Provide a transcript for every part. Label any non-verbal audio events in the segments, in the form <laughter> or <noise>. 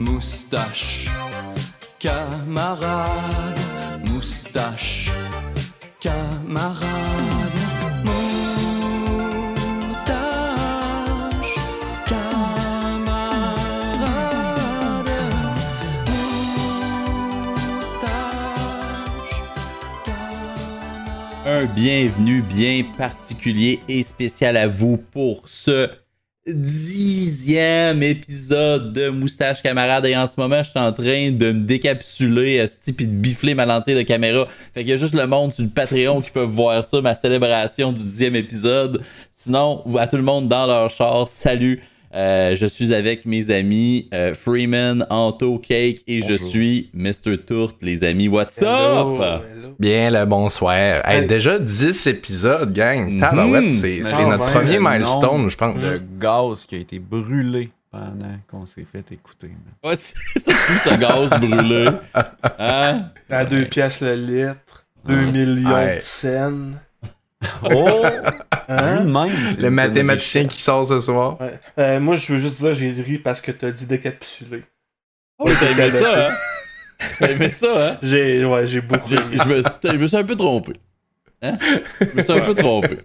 Moustache, camarade, moustache, camarade. Un bienvenue bien particulier et spécial à vous pour ce dixième épisode de Moustache Camarade. Et en ce moment je suis en train de me décapsuler puis de bifler ma lentille de caméra. Fait qu'il y a juste le monde sur le Patreon qui peuvent voir ça ma célébration du dixième épisode. Sinon à tout le monde dans leur char salut Euh, je suis avec mes amis euh, Freeman, Anto, Cake et je suis Mr. Tourte les amis what's Hello, up? Hello. Bien le bonsoir. Hey, Hey. déjà 10 épisodes, gang. Mhm. C'est c'est notre ouais, premier le milestone, je pense. Le gaz qui a été brûlé pendant qu'on s'est fait écouter. Ouais, c'est tout ce gaz brûlé <laughs> hein? Ouais. À deux pièces le litre, 2 Ah, millions ouais. de scènes. Oh! <laughs> Hein? Même, c'est Le mathématicien qui sort ce soir. Ouais. Euh, moi, je veux juste dire, j'ai ri parce que t'as dit décapsulé. Oh, t'as aimé ça, hein? T'as aimé ça, hein? J'ai, ouais, j'ai beaucoup J'ai-. Je me, suis- je me suis un peu trompé. Hein? Je me suis un peu trompé.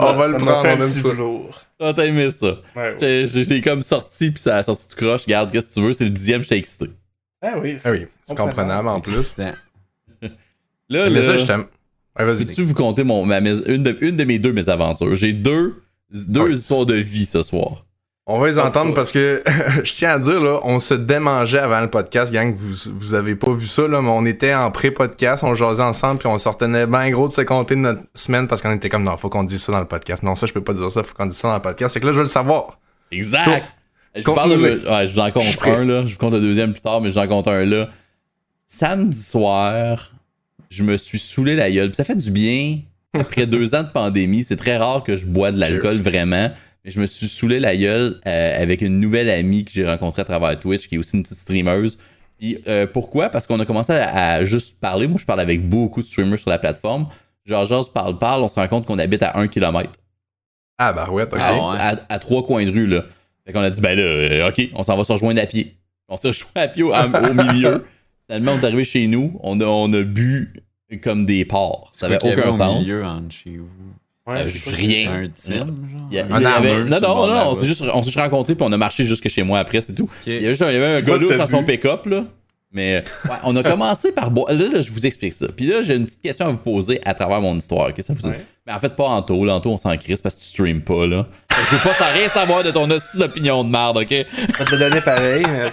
On va le prendre, fait on un aime petit ça. velours. Ah, t'as aimé ça. Ouais, ouais. J'ai j'ai- comme sorti, puis ça a sorti tout croche. Regarde, qu'est-ce que tu veux? C'est le dixième, j'étais excité. Ah oui, Ah oui, c'est comprenable en plus. Là, Mais là, ça, je t'aime. Ouais, tu vous compter mon, ma, une, de, une de mes deux mésaventures? J'ai deux, deux Ouais. histoires de vie ce soir. On va les entendre parce que <laughs> je tiens à dire, là, on se démangeait avant le podcast, gang. Vous, vous avez pas vu ça, là, mais on était en pré-podcast, on jasait ensemble, puis on sortait bien gros de se compter de notre semaine parce qu'on était comme, non, faut qu'on dise ça dans le podcast. Non, ça, je peux pas dire ça, faut qu'on dise ça dans le podcast. C'est que là, je veux le savoir. Exact! Je parle de, mais- ouais, je vous en compte un, là. Je vous compte le deuxième plus tard, mais je vous en compte un, là. Samedi soir, je me suis saoulé la gueule. Puis ça fait du bien. Après <laughs> deux ans de pandémie, c'est très rare que je bois de l'alcool vraiment. Mais je me suis saoulé la gueule euh, avec une nouvelle amie que j'ai rencontrée à travers Twitch, qui est aussi une petite streameuse. Puis euh, pourquoi? Parce qu'on a commencé à, à juste parler. Moi, je parle avec beaucoup de streamers sur la plateforme. Genre, genre, parle, parle, on se rend compte qu'on habite à un kilomètre Ah, bah ouais, ok. Ah, ouais. à, à trois coins de rue, là. Fait qu'on a dit, ben là, euh, OK, on s'en va se rejoindre à pied. On s'est rejoint à pied au, à- au milieu. <laughs> Finalement, on est arrivé chez nous, on a, on a bu comme des porcs. Ça C'est avait quoi qu'il y aucun sens. milieu entre chez vous? Ouais, Euh, rien. Un team, genre. Il y a- Un il y avait- non, non, non, on s'est juste, juste rencontrés puis on a marché jusque chez moi après, c'est tout. Il y avait juste un, gars louche dans son pick-up, là. Mais ouais, on a commencé par boire. Là, là, je vous explique ça. Puis là, j'ai une petite question à vous poser à travers mon histoire. ok? Ça vous... Ouais. Mais en fait, pas Anto. Là, Anto, on s'en crisse parce que tu streams pas, là. Je veux pas sans rien savoir de ton hostie d'opinion de merde, ok? Je vais te le donner pareil, mais.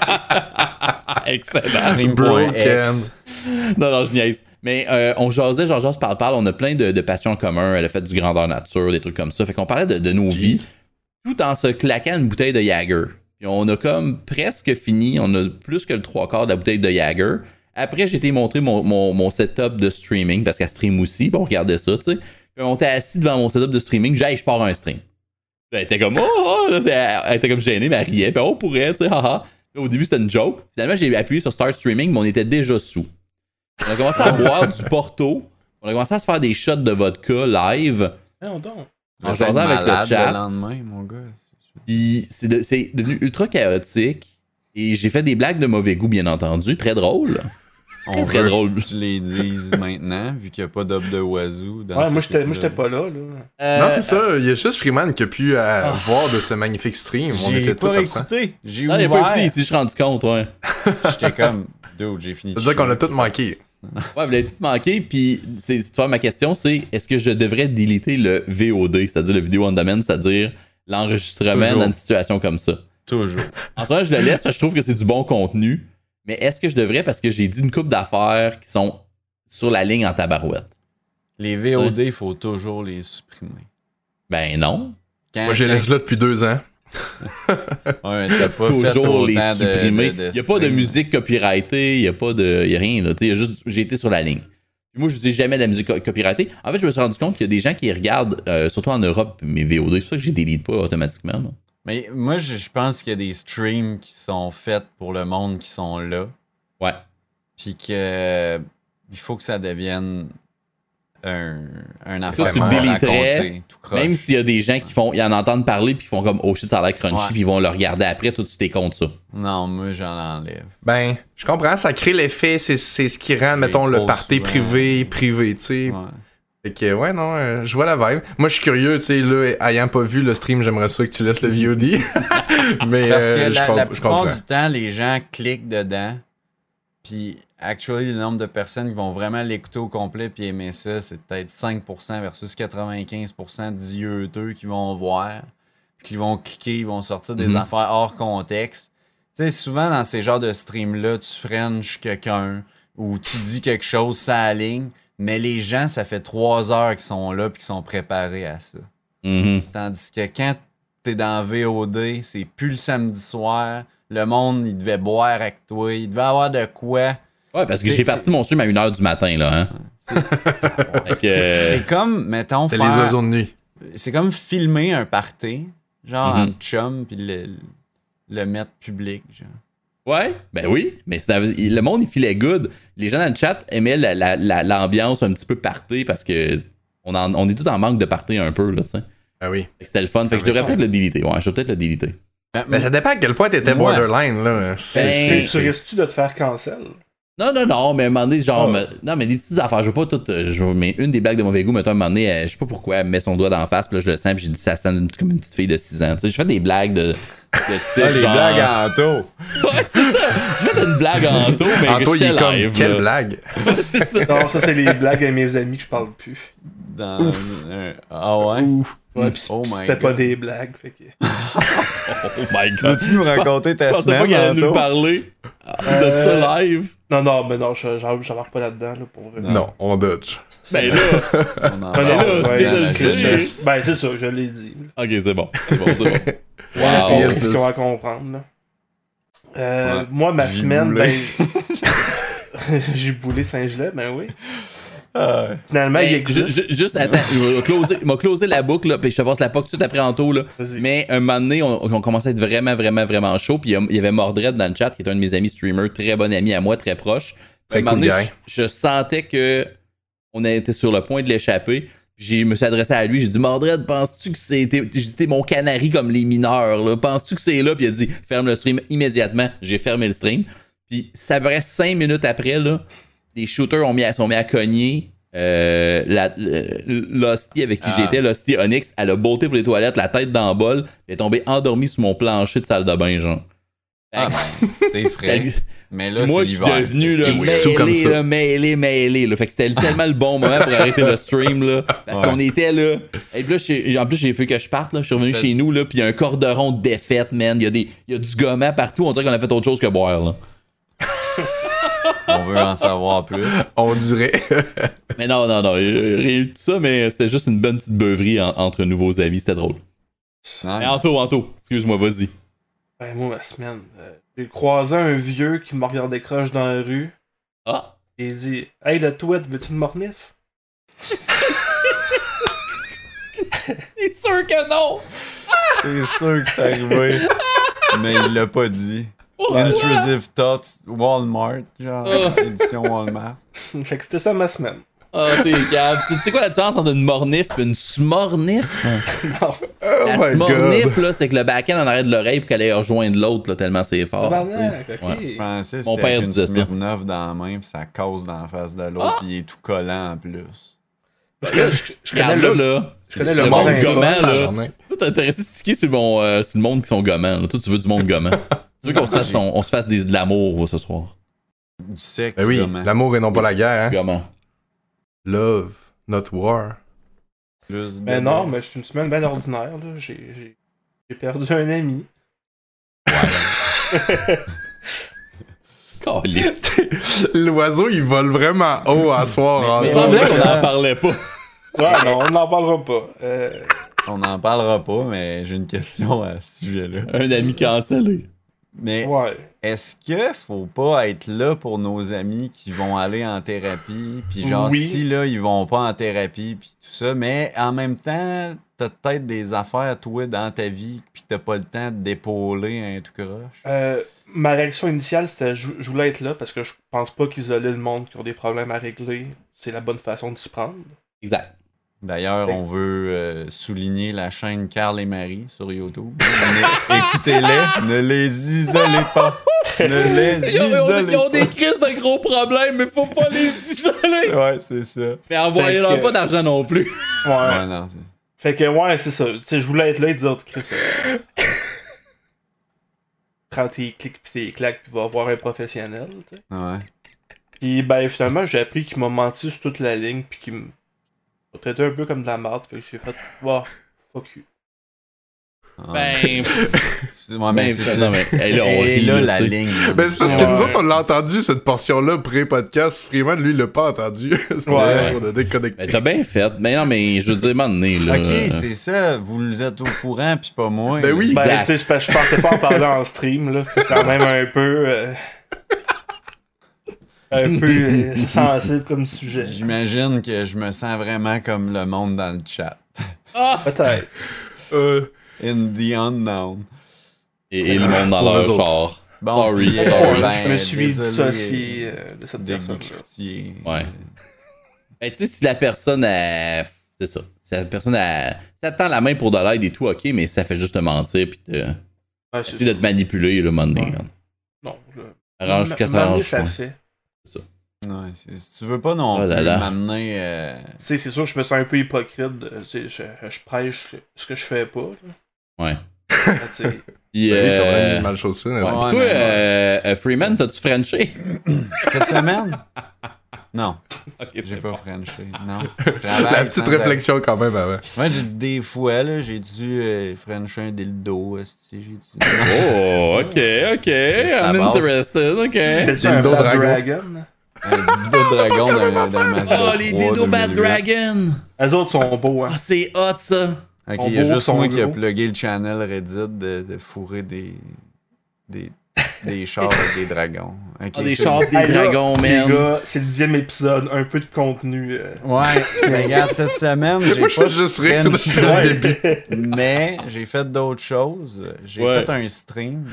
<laughs> Excellent. Broken. non, non, je niaise. Mais euh, on jasait, genre, jase parle, parle. On a plein de, de passions en commun. Elle a fait du grandeur nature, des trucs comme ça. Fait qu'on parlait de, de nos vies, tout en se claquant une bouteille de Jagger. Puis on a comme presque fini. On a plus que le trois quarts de la bouteille de Jagger. Après, j'ai été montrer mon, mon, mon setup de streaming parce qu'elle stream aussi. Bon, on regardait ça, tu sais. Puis on était assis devant mon setup de streaming. J'ai, je pars un stream. Puis elle était comme, oh, oh, là, c'est- elle, elle était comme gênée, mais elle riait. Puis on pourrait, tu sais, haha. Puis Au début, c'était une joke. Finalement, j'ai appuyé sur Start Streaming, mais on était déjà sous. On a commencé à <laughs> boire du Porto. On a commencé à se faire des shots de vodka live. Non, donc. En jasant avec le chat. lendemain, mon gars. Puis c'est de- c'est devenu ultra chaotique. Et j'ai fait des blagues de mauvais goût, bien entendu. Très drôle. On très veut drôle. que tu les dises maintenant, vu qu'il n'y a pas d'op de Wazoo. Dans Ouais, moi, j'étais moi, j'étais pas là, là. Euh, Non, c'est ça. Il y a juste Freeman qui a pu euh, Ah. voir de ce magnifique stream. On était tous pas absents. écouté. J'ai Non, pas écouté ici, je suis rendu compte, ouais. <laughs> J'étais comme, dude, j'ai fini. de Ça veut dire qu'on a tout manqué. Ouais, vous l'avez tout manqué. Puis, c'est- tu vois, ma question, c'est est-ce que je devrais déliter le VOD, c'est-à-dire le vidéo on demand, c'est-à-dire l'enregistrement dans une situation comme ça? Toujours. En ce moment, je le laisse parce que je trouve que c'est du bon contenu. Mais est-ce que je devrais? Parce que j'ai dit une coupe d'affaires qui sont sur la ligne en tabarouette? Les VOD, il faut toujours les supprimer. Ben non. Quand, Moi, je les laisse là depuis deux ans. <laughs> Ouais, t'as pas fait Toujours les supprimer. Il n'y a pas de musique copyrightée, il n'y a pas de. y a rien, là. Tu sais, il y a juste. J'ai été sur la ligne. Moi, je dis jamais de la musique co- copyrightée. En fait, je me suis rendu compte qu'il y a des gens qui regardent, euh, surtout en Europe, mes VOD. C'est pour ça que je les délite pas automatiquement. là. Mais moi, je, je pense qu'il y a des streams qui sont faits pour le monde qui sont là. Ouais. Puis que il faut que ça devienne un, un Toi, affaire tu déliterais. Même s'il y a des gens qui font, ils en entendent parler puis ils font comme oh shit ça a l'air crunchy Ouais. puis ils vont le regarder après, toi tu t'es contre ça. Non, moi, j'en enlève. Ben, je comprends, ça crée l'effet, c'est c'est ce qui rend, mettons, le party souvent. privé, privé, tu sais. Ouais. Fait que, ouais, non, euh, je vois la vibe. Moi, je suis curieux, tu sais, là, ayant pas vu le stream, j'aimerais ça que tu laisses le VOD. <laughs> Mais, Parce que euh, je, la, comp- la je plupart comprends. du temps, les gens cliquent dedans. Puis, actually, le nombre de personnes qui vont vraiment l'écouter au complet puis aimer ça, c'est peut-être 5% versus 95% d'yeux qui vont voir. Puis qui vont cliquer, ils vont sortir des Mhm. affaires hors contexte. Tu sais, souvent dans ces genres de streams-là, tu frenches quelqu'un ou tu dis quelque chose, ça aligne. Mais les gens, ça fait trois heures qu'ils sont là puis qu'ils sont préparés à ça. Mhm. Tandis que quand t'es dans VOD, c'est plus le samedi soir. Le monde, il devait boire avec toi. Il devait avoir de quoi. Ouais, parce que j'ai parti mon stream à 1h du matin là, hein. C'est <laughs> euh, c'est comme, mettons, C'était les faire- oiseaux de nuit. c'est comme filmer un party, genre Mhm. en chum, puis le, le mettre public. Genre. Ouais, ben oui, mais le monde il filait good. Les gens dans le chat aimaient la- la- la- l'ambiance un petit peu party parce que on, en- on est tous en manque de party un peu là, tu sais. Ah oui. C'était le fun, fait que je devrais peut-être le déliter. Ouais, je vais peut-être le déliter. Ben, ça dépend à quel point t'étais borderline, là. Ben, C'est- Tu risques-tu de te faire cancel? Non, non, non, mais à un moment donné, genre, Oh. me- non, mais des petites affaires, je veux pas toutes, euh, je veux- mais une des blagues de mauvais goût, mettons, à un moment donné, je sais pas pourquoi, elle me met son doigt d'en face, puis là, je le sens, puis j'ai dit, ça sonne une- comme une petite fille de 6 ans, tu sais, je fais des blagues de, de type, Ah, les genre- blagues en taux. <laughs> Ouais, c'est ça, je fais une blague en taux, mais Anto, il est comme, quelle blague? <laughs> c'est ça. Non, ça, c'est les blagues à mes amis que je parle plus. Dans un- Ah ouais? Ouais, pis Oh my c'était pas God. des blagues, fait que... <laughs> <laughs> Oh my god. Veux-tu nous raconter Je ta pensais pas semaine, qu'elle allait nous parler de Euh, ça live. Non, non, mais non, je- j'en- j'embarque pas là-dedans, là, pour vrai. Non, on dodge. Ben là, On en <laughs> Ben non, là, tu viens de le je- Ben, c'est ça, je l'ai dit. ok, c'est bon, c'est bon, c'est bon. On Wow. a compris Yes. ce qu'on va comprendre, là? Euh, Ouais. Moi, ma semaine, ben... J'ai boulé Saint-Gelais, ben oui. Ah, Finalement, il existe. ju- ju- juste, attends, il m'a closé, il m'a closé la boucle, là, puis je te passe la POC tout après Anto, là. Vas-y. Mais un moment donné, on, on commençait à être vraiment, vraiment, vraiment chaud. Puis il y avait Mordred dans le chat, qui est un de mes amis streamers, très bon ami à moi, très proche. Très un moment donné, je, je sentais que on était sur le point de l'échapper. Puis Je me suis adressé à lui, j'ai dit Mordred, penses-tu que dit t'es mon canari comme les mineurs, là. Penses-tu que c'est là? Puis il a dit ferme le stream immédiatement. J'ai fermé le stream. Puis ça vrai cinq minutes après, là, les shooters ont mis à, sont mis à cogner. Euh, L'hostie avec qui Ah. j'étais, l'hostie Onyx, elle a botté pour les toilettes, la tête dans le bol, puis elle est tombée endormie sur mon plancher de salle de bain, genre. Ah, ben, <laughs> c'est frais. Mais là, moi, je suis devenu là, mêlé, là, mêlé, mêlé. Là. Fait que c'était tellement le bon moment pour arrêter le stream. Là, parce Ouais. qu'on était là. Et puis là, en plus, j'ai fait que je parte. Là. Je suis revenu chez nous. Là, puis il y a un corderon de défaite, man. Il y, a des, il y a du gommant partout. On dirait qu'on a fait autre chose que boire. Là. On veut en savoir plus. On dirait. <laughs> Mais non, non, non. Rien de tout ça, mais c'était juste une bonne petite beuverie en- entre nouveaux amis. C'était drôle. Mais Anto, Anto, excuse-moi, vas-y. Ben, moi, ma semaine, euh, j'ai croisé un vieux qui m'a regardé croche dans la rue. Ah! Et il dit Hey, le tweet, veux-tu le mornif? <laughs> C'est sûr que non! <laughs> C'est sûr que c'est arrivé. Mais il l'a pas dit. Ouais. Intrusive Thoughts, Walmart, genre, Ah. édition Walmart. <laughs> Fait que c'était ça ma semaine. Ah, t'es cave. Tu sais quoi la différence entre une mornif et une smornif? <laughs> Non, Oh La my smornif, god. là, c'est que le back-end en arrête de l'oreille pour qu'elle aille rejoindre l'autre, là, tellement c'est fort. tabarnak, ok. Ouais. Mon père une disait ça. Dans la main, puis ça cause dans la face de l'autre, Ah! puis il est tout collant en plus. Je, je- je connais le, là, là. je connais le le monde gommant, là. t'es intéressé de sticker sur, mon, euh, sur le monde qui sont gommants. Toi, tu veux du monde gommant. <laughs> tu veux qu'on se fasse, on, on se fasse des, de l'amour ce soir. Du sexe, Ben oui, comment? l'amour et non pas la guerre, hein? Gommant. Love, not war. Plus de- Mais non, mais c'est une semaine bien ordinaire. là. J'ai j'ai- j'ai perdu un ami. <laughs> <laughs> L'oiseau, il vole vraiment haut à soir. Il en me semblait dessous. qu'on en <laughs> parlait pas. Ouais, non, on n'en parlera pas. Euh, On n'en parlera pas, mais j'ai une question à ce sujet-là. Un ami cancellé. Mais ouais. est-ce que faut pas être là pour nos amis qui vont aller en thérapie, puis genre Oui. si là ils vont pas en thérapie puis tout ça, mais en même temps t'as peut-être des affaires toi dans ta vie puis t'as pas le temps d'épauler un tout croche? Euh, ma réaction initiale, c'était je, je voulais être là parce que je pense pas qu'isoler le monde qui ont des problèmes à régler, c'est la bonne façon de s'y prendre. Exact. D'ailleurs, on veut euh, souligner la chaîne Carl et Marie sur YouTube. Écoutez-les, <laughs> ne les isolez pas. Ne les Ils ont- isolez ils ont pas. des crises de gros problèmes, mais faut pas les isoler. Ouais, c'est ça. Mais envoyez-leur que- pas d'argent non plus. Ouais. Ouais, non, Fait que, ouais, c'est ça. Tu sais, je voulais être là et dire, Chris, euh, prends tes clics pis tes claques pis va voir un professionnel, tu sais. ouais. Pis ben, finalement, j'ai appris qu'il m'a menti sur toute la ligne pis qu'il traité un peu comme de la merde. Fait que j'ai fait, bah, fuck you. Ben, <laughs> Ouais, mais ben, c'est ça. non, mais, hey, là, on Et rit, là, la ligne. Ben, c'est parce que Ouais. nous autres, on l'a entendu, cette portion-là, pré-podcast. Freeman, lui, il l'a pas entendu. <laughs> c'est pour Ouais. ça qu'on a déconnecté. Ben, t'as bien fait. Mais non, mais je veux dire, m'en donné, là. Ok, c'est ça. Vous êtes au courant, puis pas moi. Ben oui. Ben, que je pensais pas en parler en stream, là. C'est quand même un peu. euh, un peu euh, <laughs> sensible comme sujet. J'imagine que je me sens vraiment comme le monde dans le chat. Ah! <laughs> Peut-être. Euh, In the unknown. Et, et le monde dans leur char. Bon, Sorry, puis, sorry. ben, je me suis dissocié euh, de cette. Guy Ouais. Ben, tu sais, si la personne a. C'est ça. Si la personne a. Si elle te tend la main pour de l'aide et tout, ok, mais ça fait juste te mentir pis te. Ouais, de te manipuler, le moment donné. Ouais. Non, là. Arrange que ça arrange. ça fait. Ouais, si tu veux pas non Oh là plus là. m'amener. euh, Tu sais, c'est sûr que je me sens un peu hypocrite. de- tu sais, je, je prêche ce que je fais pas. là. Ouais. Mais tu sais, <laughs> Pis, oui, t'as euh, mal chaussé, ouais, pas? toi, euh, euh, Freeman, t'as-tu Frenché? <coughs> Cette semaine? Non, <laughs> j'ai pas bon. Frenché. Non. <laughs> La petite réflexion quand même avant. Ouais, j'ai- des fois, là, j'ai dû euh, Frencher un dildo. J'ai dû. Oh, ok, ok. I'm interested, ok. C'était-tu un Dildo dragon? Un dildo de <laughs> dragon d'un d'un Mazda Oh, les 3 dildo Bad 2008. Dragon! Eux autres sont beaux, hein. Ah, c'est hot, ça! Ok, il y a juste sont moi qui a gros. plugué le channel Reddit de, de fourrer des, des, des <laughs> chars avec des dragons. Ok, Ah, des c'est- chars, des Hey, là, dragons, Les man! gars, c'est le dixième épisode. Un peu de contenu. euh, Ouais, mais regarde, cette semaine, j'ai <laughs> Moi, je pas juste rire le début. mais j'ai fait d'autres choses. J'ai Ouais. fait un stream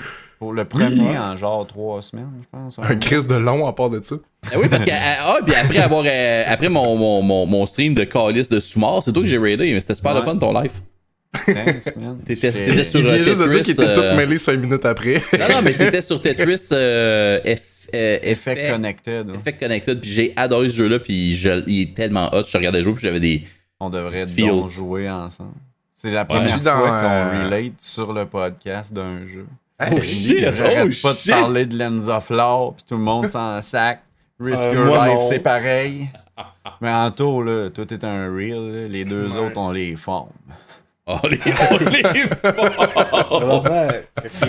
pour le premier en genre trois semaines, je pense. Un crise de long à part de ça. Ah oui, parce que, ah, puis après avoir, euh, après mon, mon, mon, mon stream de calice de sous-mort, c'est toi que j'ai raidé, mais c'était super le fun ton live. Thanks, man. T'étais- sur- Il vient euh, juste de dire qu'il Tetris, était tout euh, mêlé 5 minutes après. Non, non, mais t'étais sur <laughs> Tetris euh, F- Effect Effect, Connected. ouais. Effect Connected, puis j'ai adoré ce jeu-là, puis je- il est tellement hot, je regardais jouer, puis j'avais des... On devrait It donc jouer ensemble. C'est la première fois dans, qu'on relate sur le podcast d'un jeu. Oh shit! J'arrête Oh pas de parler de Lens of Lore, puis tout le monde s'en <laughs> sac. Risk Euh, Your moi, Life, c'est pareil. <laughs> Mais en tout, là, toi, t'es un real. là. Les deux Ouais. autres, on les forme. <laughs> Oh, les, ouais,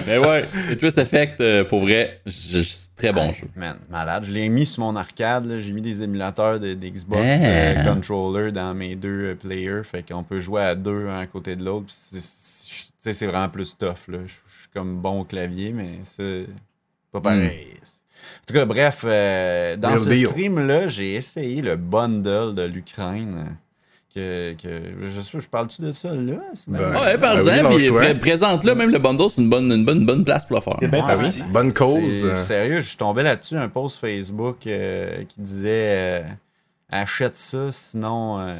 Mais ouais, Tetris Effect, euh, pour vrai, c'est très bon jeu. Man, malade. Je l'ai mis sur mon arcade. là. J'ai mis des émulateurs de- d'Xbox Ah. euh, controller dans mes deux players. Fait qu'on peut jouer à deux un à côté de l'autre. C'est- c'est- Tu sais, c'est vraiment plus tough. Là. Je comme bon au clavier, mais c'est pas pareil. En tout cas, bref, euh, dans Real ce stream-là, j'ai essayé le bundle de l'Ukraine. Que, que, je sais, je parle-tu de ça là? Ben, même- Ouais, Ah oui, parle-en, pré- présente-le, même le bundle, c'est une bonne, une, bonne, une bonne place pour le faire. Bien parti. Bonne cause. Euh, Sérieux, je suis tombé là-dessus, un post Facebook euh, qui disait euh, achète ça, sinon euh,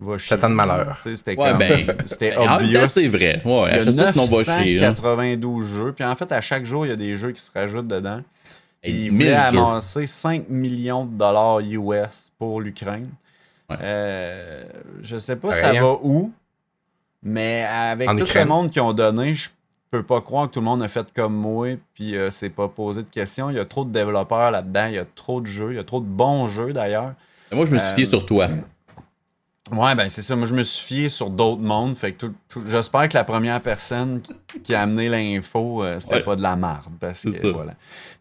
va chier. Satan de malheur. C'était Ouais, comme. ben, <laughs> C'était obvious. c'est vrai. Ouais, Il y a achète ça, sinon va chier. hein. 992 jeux. Puis en fait, à chaque jour, il y a des jeux qui se rajoutent dedans. Hey, il 1000 voulait jeux. amasser 5 millions de dollars US pour l'Ukraine. Ouais. Euh, je sais pas Rien. ça va où, mais avec En tout Ukraine. le monde qui ont donné, je peux pas croire que tout le monde a fait comme moi, puis euh, s'est pas posé de questions. Il y a trop de développeurs là-dedans, il y a trop de jeux, il y a trop de bons jeux d'ailleurs. Moi, je me suis fié Euh, sur toi. Ouais, ben c'est ça. Moi, je me suis fié sur d'autres mondes. Fait que tout- tout- j'espère que la première personne qui, qui a amené l'info, euh, c'était Ouais. pas de la marde. Parce que, voilà.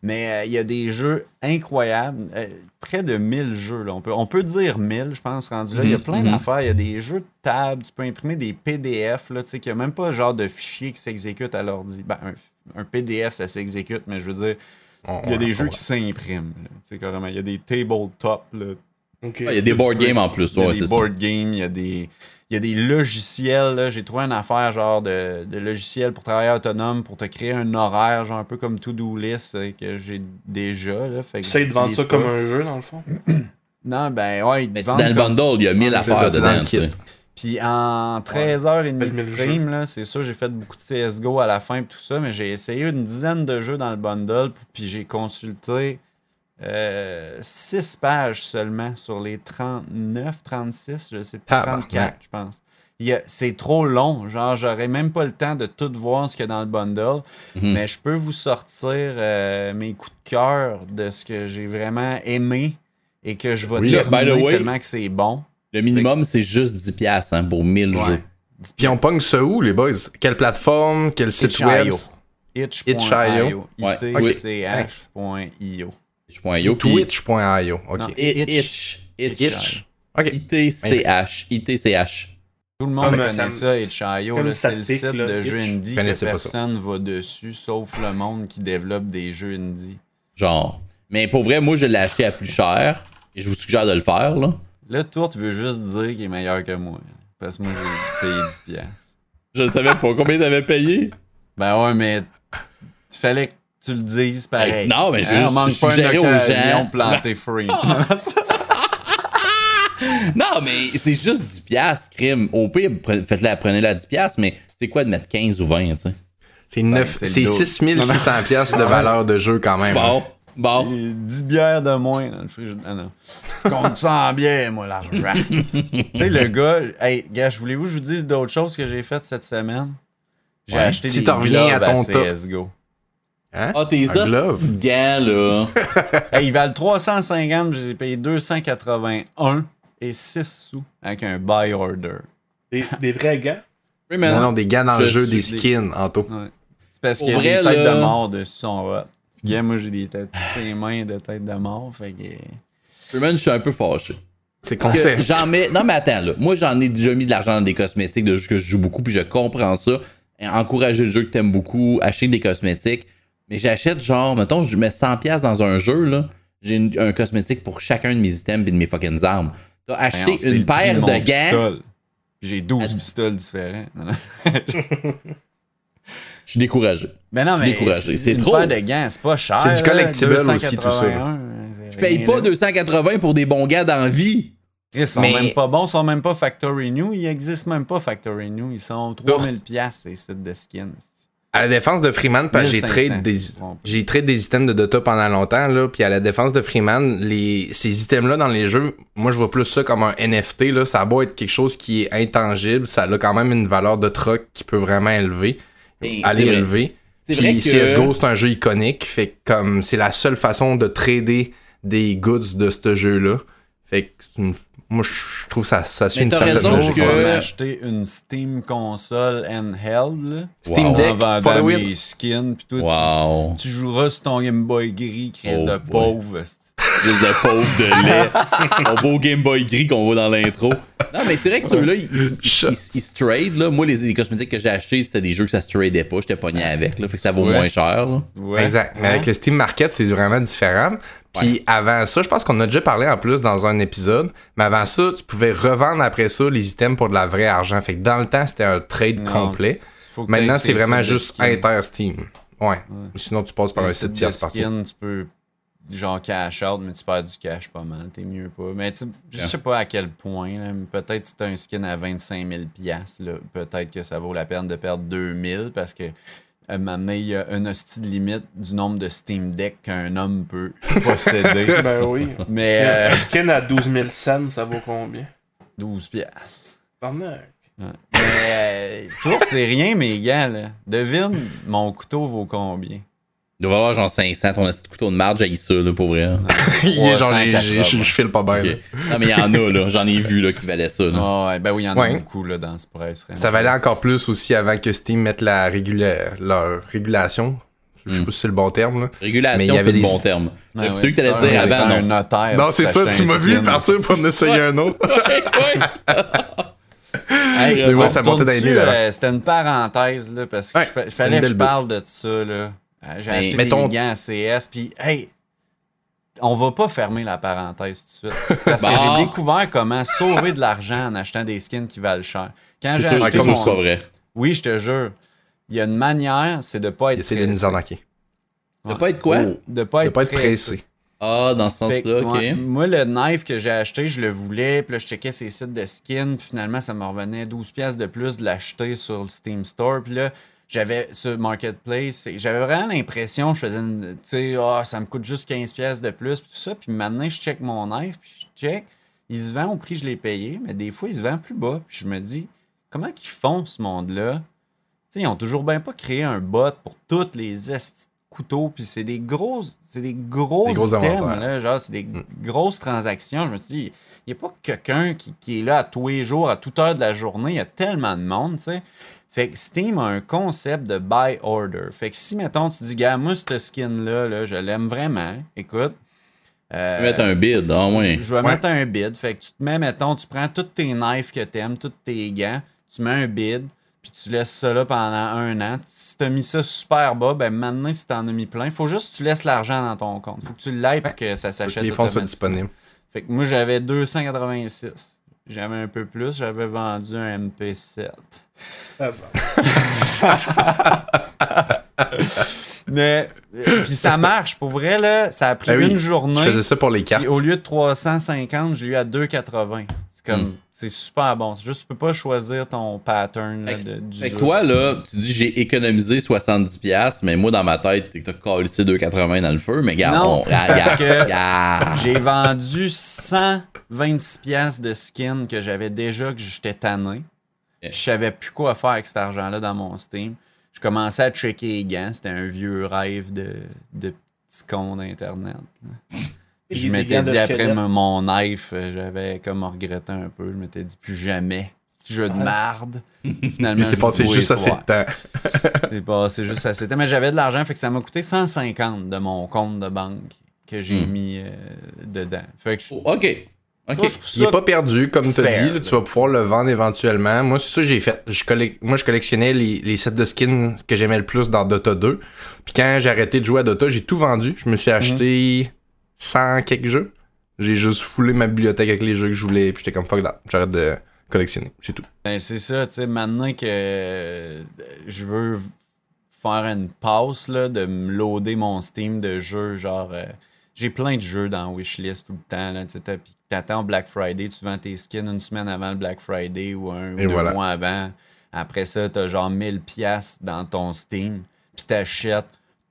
Mais euh, il y a des jeux incroyables. euh, près de 1000 jeux. Là. On, peut, on peut dire 1000, je pense, rendu là. Il y a Mhm, plein mhm. d'affaires. Il y a des jeux de table. Tu peux imprimer des PDF. Tu sais, qu'il n'y a même pas genre de fichier qui s'exécute à l'ordi. Ben, un, un PDF, ça s'exécute, mais je veux dire, il y a des on- jeux qui s'impriment. Il y a des tabletop. Ah, Il y a des board peux- games en plus. il y a Ouais, des board games, il y a des, il y a des logiciels. là. J'ai trouvé une affaire genre de, de logiciel pour travailler autonome pour te créer un horaire, genre un peu comme To-Do List euh, que j'ai déjà. Là, fait que Tu essayes de vendre ça pas. comme un jeu, dans le fond? <clears throat> Non, ben ouais, Mais c'est dans le comme- bundle, il y a 1000 Ouais, c'est affaires dedans. Puis en 13h30 Faites de mille stream, là, c'est sûr, j'ai fait beaucoup de CSGO à la fin et tout ça, mais j'ai essayé une dizaine de jeux dans le bundle, puis j'ai consulté 6 pages seulement sur les 39, 36, je sais pas, Tabarnak. 34, je pense. Il y a- C'est trop long, genre j'aurais même pas le temps de tout voir ce qu'il y a dans le bundle, Mhm. mais je peux vous sortir euh, mes coups de cœur de ce que j'ai vraiment aimé et que je vais Oui, terminer by the way, tellement que c'est bon. Le minimum, c'est juste 10$ piastres, hein, pour 1000 Ouais. jeux. Puis on pogne ça où, les boys? Quelle plateforme? Quel site web? Itch.io. Itch.io. Ouais. itch.io. Itch.io. Twitch.io. OK. It- Itch. Itch. Itch. OK. ITCH. ITCH. Tout le monde Comme, connaît ça ça, itch.io. C'est le site là, de jeux indie que personne va dessus, sauf le monde qui développe des jeux indie. Genre. Mais pour vrai, moi, je l'ai acheté à plus cher. Et je vous suggère de le faire, là. Là, toi, tu veux juste dire qu'il est meilleur que moi. Parce que moi, j'ai payé 10$. piastres. Je ne savais pas combien t'avais payé? Ben ouais, mais il fallait que tu le dises pareil. Ben, non, mais je- Hein, je manque pas une occasion planter free. <laughs> <laughs> Non, mais c'est juste 10$, piastres, crime. Au pire, faites-la, prenez-la à 10$, piastres, mais c'est quoi de mettre 15 ou 20, tu sais? C'est neuf- c'est le c'est double. 6600 pièces de valeur de jeu quand même. Bon, bon. Et 10 bières de moins dans le frigidaire. Ah non. Je compte ça en bière, moi, l'argent. <laughs> tu sais, le gars, hey, gars, voulez-vous que je vous dise d'autres choses que j'ai faites cette semaine? J'ai Ouais. acheté Si des t'en reviens gloves à ton top. CSGO. Hein? Ah, tes hosties de gants, là. <laughs> Hey, ils valent 350, je les ai payés 281 et 6 sous avec un buy order. Des, des vrais gants? Oui, Non, non, des gars dans le Je jeu, des skins, Anto. Ouais. C'est parce qu'il y a vrai, des têtes là- de mort dessus sont hot. Gars, moi, j'ai des têtes, des mains de têtes de mort, fait que... Freeman, je suis un peu fâché. C'est concept. j'en mets. Non, mais attends, là. Moi, j'en ai déjà mis de l'argent dans des cosmétiques de jeux que je joue beaucoup, puis je comprends ça. Encourager le jeu que t'aimes beaucoup, acheter des cosmétiques. Mais j'achète genre, mettons, je mets 100$ dans un jeu, là. J'ai une- un cosmétique pour chacun de mes items et de mes fucking armes. T'as acheté une paire de, gants. J'ai 12 Ah. pistoles différents. Non, non. <laughs> Je suis découragé. Mais non, mais découragé. C'est une trop. paire de gants, c'est pas cher. C'est du là, collectible aussi, tout ça. 281, c'est Je paye pas là. 280 pour des bons gars dans la vie. Ils sont Mais- même pas bons, ils sont même pas Factory New. Ils existent même pas Factory New. Ils sont 3000 pièces ces sites de skins. À la défense de Freeman, parce que j'ai 1500, trade des, j'ai trade des items de Dota pendant longtemps, là, puis à la défense de Freeman, les, ces items-là dans les jeux, moi je vois plus ça comme un NFT, là, ça a beau être quelque chose qui est intangible, ça a quand même une valeur de troc qui peut vraiment élever, Mais aller élever. Puis que- CSGO, c'est un jeu iconique, fait que comme c'est la seule façon de trader des goods de ce jeu-là. Fait que c'est une- moi je trouve ça, ça suit une certaine raison je que- vais m'acheter une Steam console handheld. Steam Wow. Deck en vendant mes skins. Toi, Wow. tu, tu joueras sur ton Game Boy gris, crise Oh de boy. pauvre. Juste de pauvre de lait. Mon beau Game Boy gris qu'on voit dans l'intro. Non, mais c'est vrai que ceux-là, ils, ils, Shut. ils- ils se trade. Là. Moi, les, les cosmétiques que j'ai achetés, c'était des jeux que ça se tradait pas. J'étais pogné avec. Là, fait que ça vaut Ouais. moins cher. Là. Ouais. Exact. Mais avec le Steam Market, c'est vraiment différent. Puis avant ça, je pense qu'on a déjà parlé en plus dans un épisode, mais avant ça, tu pouvais revendre après ça les items pour de la vraie argent. Fait que dans le temps, c'était un trade Non. complet. Maintenant, c'est ces vraiment juste inter-Steam. Ouais. Sinon, tu passes par un site partie. skins, tu peux genre cash out, mais tu perds du cash pas mal. T'es mieux pas. Mais tu je sais pas à quel point. mais Peut-être si t'as un skin à 25 000 piastres, là, peut-être que ça vaut la peine de perdre 2000 parce que moment donné, il y a un hostie de limite du nombre de Steam Deck qu'un homme peut <laughs> posséder. <laughs> Ben oui. mais euh, Un skin à 12 000 cents, ça vaut combien? 12 piastres. Tabarnak. Ouais. Mais euh, toi, c'est rien, mes gars. Là. Devine, mon couteau vaut combien? Il doit valoir genre 500. Ton petit couteau de marge, j'ai ça, là, pour vrai. hein. <laughs> Il est genre, 380. j'ai- je je file pas bien. Non, mais il y en a, là. J'en ai vu, là, qui valaient ça. Là. Ah ouais, ben oui, il y en a beaucoup là, dans ce presse. Ça valait encore plus aussi avant que Steam mette la régula- leur régulation. Je sais Hmm. pas si c'est le bon terme. Là. Mais il Régulation, y c'est avait le des- bon terme. Ouais, Le ouais, celui que t'allais dire un- avant, un non. notaire Non, c'est ça, tu un m'as vu partir pour en essayer un autre. <laughs> Ouais, ouais. <laughs> Hey, Mais ouais, ça montait dans les euh, C'était une parenthèse, là, parce qu'il fallait que je parle de ça, là. Euh, J'ai acheté mettons- des gants à CS, puis hey, on va pas fermer la parenthèse tout de suite. <laughs> Parce que Bon. j'ai découvert comment sauver de l'argent en achetant des skins qui valent cher. Quand C'est j'ai acheté c'est mon- vrai. Oui, je te jure. Il y a une manière, c'est de pas être Essayer de nous arnaquer. De pas être quoi? De pas De être, pas être pressé. pressé. Ah, dans ce sens-là, ok. ouais, moi, le knife que j'ai acheté, je le voulais. Puis là, je checkais ces sites de skin. Puis finalement, ça me revenait 12$ piastres de plus de l'acheter sur le Steam Store. Puis là, j'avais ce marketplace. J'avais vraiment l'impression, je faisais une. Tu sais, ah, ça me coûte juste 15$ piastres de plus. Puis tout ça. Puis maintenant, je check mon knife. Puis je check. Il se vend au prix que je l'ai payé. Mais des fois, il se vend plus bas. Puis je me dis, comment qu'ils font ce monde-là? Tu sais, ils ont toujours bien pas créé un bot pour toutes les couteaux, puis c'est des grosses, c'est des gros Des gros items, inventaires. là, genre c'est des grosses transactions. Je me suis dit, il n'y a pas quelqu'un qui, qui est là à tous les jours, à toute heure de la journée, il y a tellement de monde, tu sais. Fait que Steam a un concept de buy order. Fait que si, mettons, tu dis, gars, moi, ce skin-là, là, je l'aime vraiment, écoute. euh, Mettre un bid, ah ouais. je vais Ouais. mettre un bid. Fait que tu te mets, mettons, tu prends tous tes knives que t'aimes, tous tes gants, tu mets un bid, puis tu laisses ça là pendant un an. Si t'as mis ça super bas, ben maintenant, si t'en as mis plein, faut juste que tu laisses l'argent dans ton compte. Faut que tu l'aies pour que ça s'achète. les fonds soient disponibles. Fait que moi, j'avais 286. J'avais un peu plus, j'avais vendu un MP7. Ah, bon. Mais, euh, puis ça marche, pour vrai, là, ça a pris Ben oui, une journée. Je faisais ça pour les cartes. Au lieu de 350, j'ai eu à 280. Comme, Hmm. c'est super bon. C'est juste, tu peux pas choisir ton pattern là, de, du Fait jeu. toi, là, tu dis j'ai économisé 70$, mais moi, dans ma tête, t'as collé 2,80$ dans le feu, mais regarde, Non, on, <laughs> regarde, parce que j'ai vendu 126 pièces de skin que j'avais déjà que j'étais tanné. Yeah. Je savais plus quoi faire avec cet argent-là dans mon Steam. Je commençais à checker les gants. C'était un vieux rêve de, de petit con d'Internet. <laughs> je m'étais dit après mon- mon knife, euh, j'avais comme regretté un peu. Je m'étais dit plus jamais. C'est jeu de marde. <laughs> Finalement, Mais c'est passé juste assez de temps. <laughs> C'est passé juste assez de temps. Mais j'avais de l'argent, fait que ça m'a coûté 150 de mon compte de banque que j'ai Hmm. mis euh, dedans. Fait que je, Oh, ok. Moi, Il est ça- pas perdu, comme tu as dit. là, tu vas pouvoir le vendre éventuellement. Moi, c'est ça que j'ai fait. Je Moi, je collectionnais les, les sets de skins que j'aimais le plus dans Dota 2. Puis quand j'ai arrêté de jouer à Dota, j'ai tout vendu. Je me suis acheté 100 quelques jeux. J'ai juste foulé ma bibliothèque avec les jeux que je voulais. Puis j'étais comme fuck that. J'arrête de collectionner. C'est tout. Ben, c'est ça, tu sais, maintenant que euh, je veux faire une pause, là, de me loader mon Steam de jeux, genre, euh, j'ai plein de jeux dans Wishlist tout le temps, là, tu sais, puis t'attends Black Friday, tu vends tes skins une semaine avant le Black Friday ou un ou deux voilà. mois avant. Après ça, t'as genre 1000 pièces dans ton Steam, puis t'achètes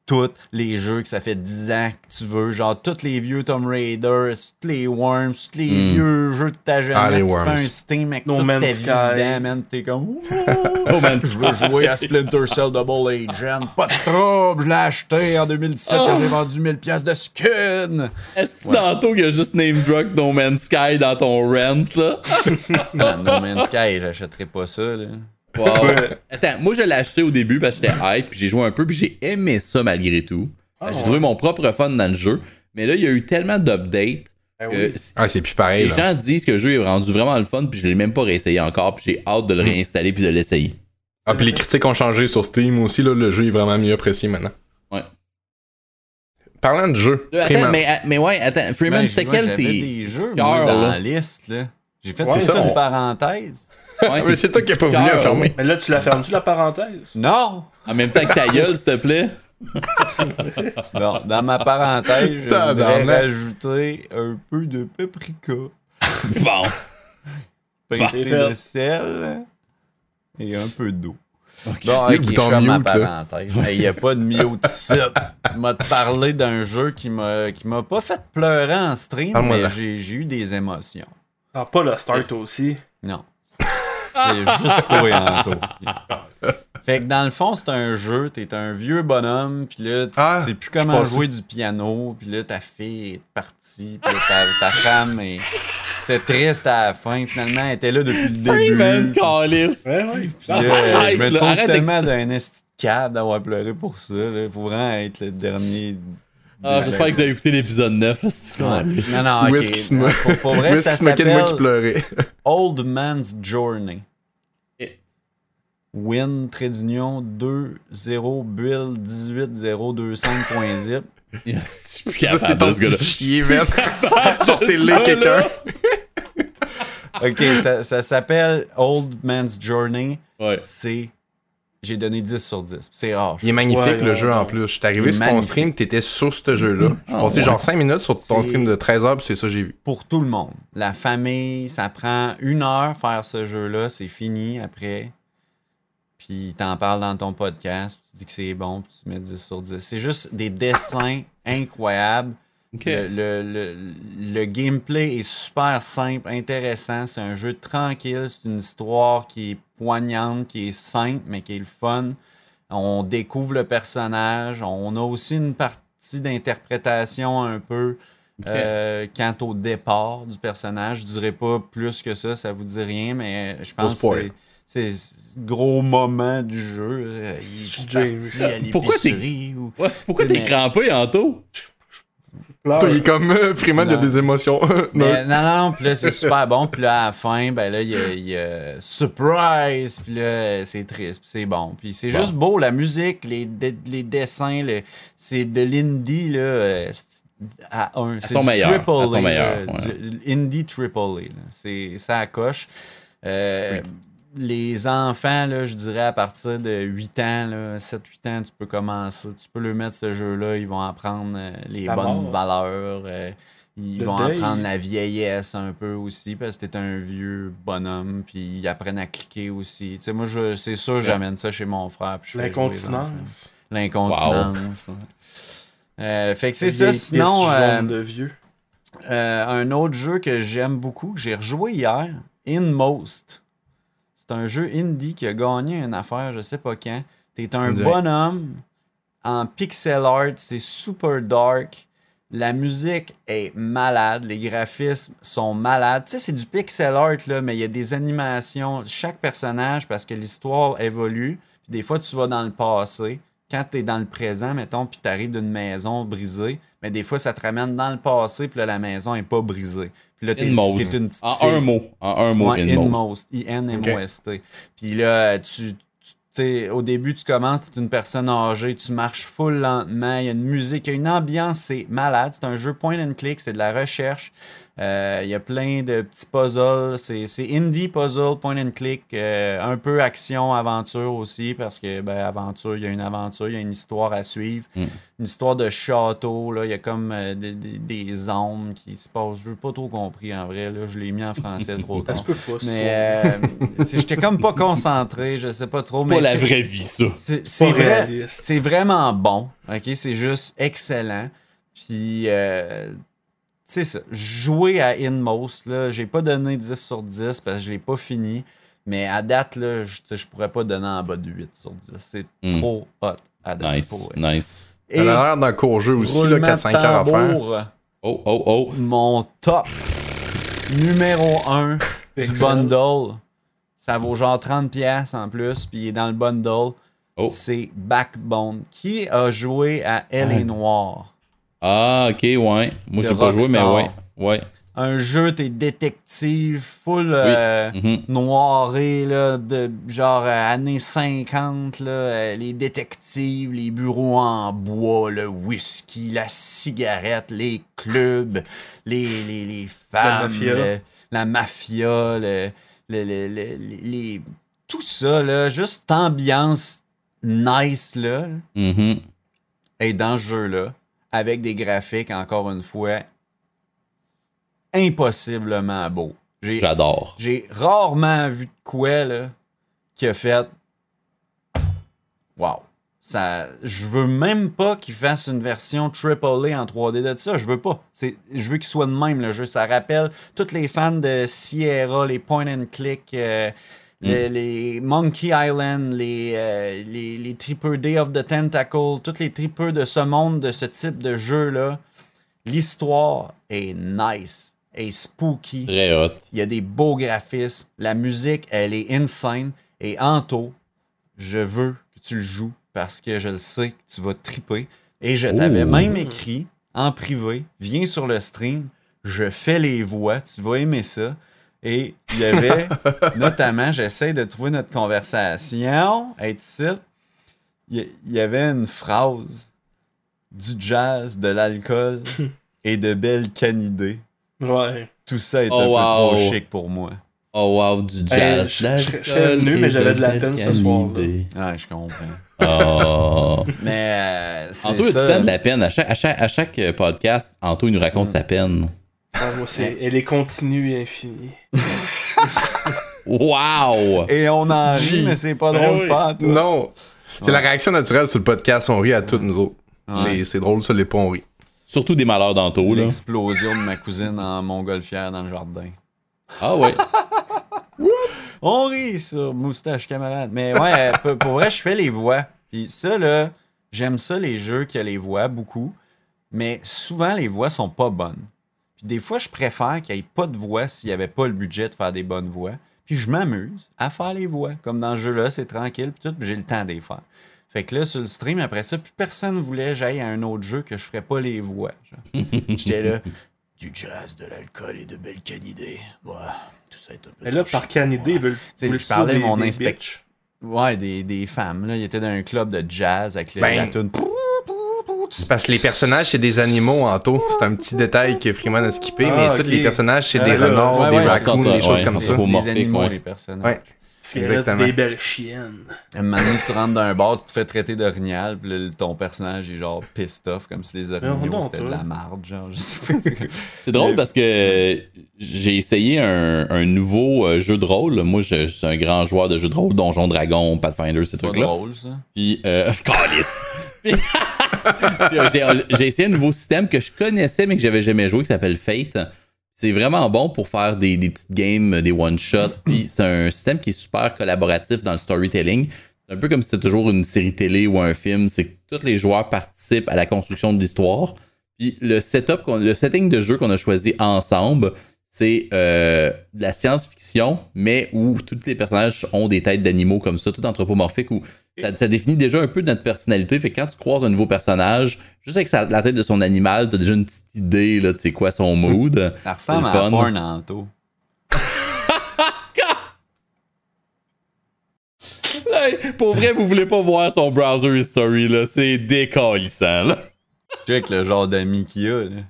tous les jeux que ça fait 10 ans que tu veux, genre tous les vieux Tomb Raider, tous les Worms, tous les Mm. vieux jeux de ta jeunesse, Ah, les tu fais un Steam avec No toute Man's ta vie Sky. dedans, man, t'es comme Oh, <laughs> man, je veux jouer à Splinter Cell Double Agent, pas de trouble, je l'ai acheté en 2017 Oh. quand j'ai vendu 1000 pièces de skin. Est-ce que tantôt qu'il y a juste name drop No Man's Sky dans ton rent, là? <laughs> Man, no Man's Sky, j'achèterai pas ça, là. Wow. Attends, moi je l'ai acheté au début parce que j'étais hype, puis j'ai joué un peu, puis j'ai aimé ça malgré tout. Ah, j'ai ouais. trouvé mon propre fun dans le jeu. Mais là, il y a eu tellement d'updates Ben que oui. Ah, c'est plus pareil. les là. gens disent que le jeu est rendu vraiment le fun, puis je l'ai même pas réessayé encore, puis j'ai hâte de le réinstaller puis de l'essayer. Ah, puis les critiques ont changé sur Steam aussi. Là, le jeu est vraiment mieux apprécié maintenant. Ouais. Parlant de jeu. Freeman. attends, mais, mais ouais, attends, Freeman, c'était quel tes. des jeux, moi, dans là? la liste, là. J'ai fait Ouais, ça, une on- parenthèse. Ouais, mais c'est toi qui n'as pas voulu la fermer. Mais là, tu l'as fermé la parenthèse? Non! En même temps que ta gueule, s'il te <laughs> plaît. Non, dans ma parenthèse, je voudrais rajouter un peu de paprika. Bon. Pincé C'est de sel et un peu d'eau. Ok. Bon, Le ok, je bouton ferme ma mute, là. parenthèse. Il n'y a pas de mute ici. Je te <laughs> parler d'un jeu qui m'a qui m'a pas fait pleurer en stream, Parle-moi-en. mais j'ai j'ai eu des émotions. Ah, pas le start aussi. Non. C'est juste toi, Anto. <laughs> Fait que dans le fond, c'est un jeu, t'es un vieux bonhomme, puis là, tu Ah, sais plus comment jouer du piano, puis là, ta fille est partie, puis là, ta, ta femme est... C'était triste à la fin, finalement, elle était là depuis le début. Puis Callis. Ouais, ouais. là, je me trouve tellement d'un esti de cave d'avoir pleuré pour ça. Là. Faut vraiment être le dernier... Ah, j'espère que vous avez écouté l'épisode 9. c'est Ouais. Callis. Non, non, Où ok. est-ce qu'il se mo- Pour, pour Où vrai, est-ce ça qu'il se moquait de moi qui s'appelle pleurait? Old Man's Journey. Et- Win, trait d'union, 2-0, build, 18-025.zip. <laughs> Yes, je suis plus Ça, c'est capable ton de ce gars-là. chier, man. Sortez-le, quelqu'un. Ok, ça, ça s'appelle Old Man's Journey. Ouais. C'est j'ai donné 10 sur 10. C'est rare. Il est magnifique Ouais, le ouais, jeu en plus. Je arrivé sur ton stream, t'étais sur ce jeu-là. J'ai Ah, passé ouais. genre 5 minutes sur ton stream de 13 heures, puis c'est ça que j'ai vu. pour tout le monde. La famille, ça prend une heure faire ce jeu-là, c'est fini après. Puis t'en parles dans ton podcast, puis tu dis que c'est bon, puis tu mets 10 sur 10. C'est juste des dessins <laughs> incroyables. Le, le- le- le gameplay est super simple, intéressant. C'est un jeu tranquille. C'est une histoire qui est poignante, qui est simple, mais qui est le fun. On découvre le personnage. On a aussi une partie d'interprétation un peu euh, quant au départ du personnage. Je dirais pas plus que ça, ça vous dit rien, mais je pense que c'est- c'est le gros moment du jeu. Euh, Il est Jamie. parti à Pourquoi t'es- ou... Ouais, pourquoi C'est t'es mais- crampé, Anto? Il est comme euh, Freeman, il y a Non. des émotions. <laughs> Mais non, non, non, puis là, c'est super bon. Puis là, à la fin, ben là, il y a, il y a surprise. Puis là, c'est triste. Puis c'est bon. Puis c'est Bon. juste beau, la musique, les, de- les dessins, le- c'est de l'indie, là. euh, c'est à un. C'est du meilleurs, triple A, ouais. du indie triple A. C'est ça à coche. Euh, Les enfants, là, je dirais à partir de 8 ans, là, 7-8 ans, tu peux commencer. Tu peux leur mettre ce jeu-là, ils vont apprendre euh, les La bonnes mort. valeurs. euh, ils Le vont deuil. apprendre la vieillesse un peu aussi, parce que t'es un vieux bonhomme, puis ils apprennent à cliquer aussi. Tu sais, moi, je, c'est sûr, j'amène ça chez mon frère. L'incontinence. L'incontinence. ouais. Euh, fait que c'est ça. Sinon, euh, de vieux. euh, un autre jeu que j'aime beaucoup, que j'ai rejoué hier, Inmost. C'est un jeu indie qui a gagné une affaire, je sais pas quand. T'es un bonhomme en pixel art, c'est super dark. La musique est malade, les graphismes sont malades. Tu sais, c'est du pixel art, là, mais il y a des animations. Chaque personnage, parce que l'histoire évolue, puis des fois, tu vas dans le passé. Quand tu es dans le présent, mettons, puis tu arrives d'une maison brisée, mais des fois, ça te ramène dans le passé, puis là, la maison est pas brisée. Puis là, t'es une petite En fille. un mot. En un mot, Inmost. Inmost. Puis là, tu, tu au début, tu commences, tu es une personne âgée, tu marches full lentement, il y a une musique, il y a une ambiance, c'est malade. C'est un jeu point and click, c'est de la recherche. Euh, Il y a plein de petits puzzles. C'est c'est indie puzzle, point and click. euh, un peu action, aventure aussi, parce que, ben, aventure, il y a une aventure, il y a une histoire à suivre. Mm. Une histoire de château, là. Il y a comme euh, des, des, des zones qui se passent. Je n'ai pas trop compris en vrai, là. Je l'ai mis en français trop <laughs> Ça tard. se peut pas, c'est Mais euh, c'est- j'étais comme pas concentré, je sais pas trop. mais Pas la c'est- vraie vie, ça. c'est c'est vrai, c'est vraiment bon. Ok, c'est juste excellent. Puis, euh, tu sais ça, jouer à Inmost là, j'ai pas donné 10 sur 10 parce que je l'ai pas fini. Mais à date là, je, je pourrais pas donner en bas de 8 sur 10. C'est Mm. trop hot à date. Nice, pour nice. Ça a l'air d'un court jeu aussi, là, roulement de 4-5 heures à faire. Oh, oh, oh. Mon top numéro 1 du bundle. Ça vaut genre 30$ piastres en plus, puis il est dans le bundle. Oh. C'est Backbone. Qui a joué à Elle est Noire? Ah, ok, ouais. Moi, j'ai pas joué, mais ouais. Ouais. Un jeu, t'es détective, full euh, Mhm. noiré, là, de genre euh, années 50, là, euh, les détectives, les bureaux en bois, le whisky, la cigarette, les clubs, les, les, les femmes, mafia. le- la mafia, le- le- le- le- les, les- tout ça, là, juste ambiance nice, là, Mhm. est dans ce jeu-là, avec des graphiques, encore une fois, impossiblement beaux. J'adore. j'ai rarement vu de quoi, là, qui a fait. Wow. Ça, je veux même pas qu'il fasse une version AAA en 3D de ça. Je veux pas. C'est, je veux qu'il soit de même, le jeu. Ça rappelle tous les fans de Sierra, les point and click, euh, les, les Monkey Island, les, euh, les, Day of the Tentacle, tous les tripeux de ce monde, de ce type de jeu-là. L'histoire est nice, est spooky. Très hot. Il y a des beaux graphismes. La musique, elle est insane. Et Anto, je veux que tu le joues parce que je le sais que tu vas triper. Et je t'avais même écrit en privé, viens sur le stream, je fais les voix, tu vas aimer ça. Et il y avait, <laughs> notamment, j'essaie de trouver notre conversation, être ici. Il y- il y avait une phrase du jazz, de l'alcool <laughs> et de belles canidées Ouais. tout ça est Oh, un peu wow. trop chic pour moi. Oh wow, du jazz. je- je serais- je serais venu, mais j'avais de la peine ce soir-là. Ouais, je comprends. Oh. <laughs> Mais euh, Anto a tout ça. le temps de la peine. À chaque, à chaque, à chaque euh, podcast, Anto il nous raconte Mm. sa peine. Ah, moi, c'est... Elle est continue et infinie. Wow! Et on en rit, mais c'est pas Ben drôle oui. pas, toi. Non. C'est la réaction naturelle sur le podcast. On rit à toutes nous autres. Ouais. C'est- drôle, ça, les pas on rit. Surtout des malheurs d'Anto, là. L'explosion de ma cousine en montgolfière dans le jardin. Ah ouais. <laughs> On rit sur moustache camarade. Mais ouais, euh, pour- vrai, je fais les voix. Puis ça, là, j'aime ça, les jeux qui ont les voix, beaucoup. Mais souvent, les voix sont pas bonnes. Puis des fois, je préfère qu'il n'y ait pas de voix s'il n'y avait pas le budget de faire des bonnes voix. Puis je m'amuse à faire les voix. Comme dans ce jeu-là, c'est tranquille, puis tout, puis j'ai le temps de les faire. Fait que là, sur le stream, après ça, plus personne voulait que j'aille à un autre jeu que je ferais pas les voix. <laughs> J'étais là, du jazz, de l'alcool et de belles canidés. Ouais, tout ça est un peu Et là, par canidé, ils veulent. sais, veulent je parlais de mon des inspect- bitches. Ouais, des, des femmes. Là. Il était dans un club de jazz avec les, Ben, la toune. C'est parce que les personnages, c'est des animaux, Anto. C'est un petit détail que Freeman a skippé, Ah, mais ok. tous les personnages, c'est Ah, des renards, ouais, des ouais, raccoons, des choses comme ça. des animaux, ouais. les personnages. Exactement. des belles chiennes. Un moment donné, tu rentres dans un bar, tu te fais traiter d'orignal, puis là, ton personnage est genre pissed off, comme si les orignaux c'était de la marde, genre, je sais pas. c'est- drôle parce que j'ai essayé un, un nouveau euh, jeu de rôle. Moi, je, je suis un grand joueur de jeux de rôle, Donjon Dragon, Pathfinder, ces trucs-là. drôle, ça. Puis, euh, <laughs> calice. Puis- <laughs> <laughs> j'ai- j'ai essayé un nouveau système que je connaissais mais que j'avais jamais joué qui s'appelle Fate. C'est vraiment bon pour faire des, des petites games, des one-shots. <clears throat> C'est un système qui est super collaboratif dans le storytelling. C'est un peu comme si c'était toujours une série télé ou un film. C'est que tous les joueurs participent à la construction de l'histoire. Puis le setup, le setting de jeu qu'on a choisi ensemble, c'est euh, de la science-fiction, mais où tous les personnages ont des têtes d'animaux comme ça, tout anthropomorphique, où ça, ça définit déjà un peu notre personnalité. Fait que quand tu croises un nouveau personnage, juste avec sa- la tête de son animal, t'as déjà une petite idée là, de c'est quoi son mood. <laughs> Ça ressemble à le fun. Porn. <laughs> Hey, pour vrai, vous voulez pas voir son browser history, là. C'est décalissant, là. Avec le genre d'amis qu'il a, là.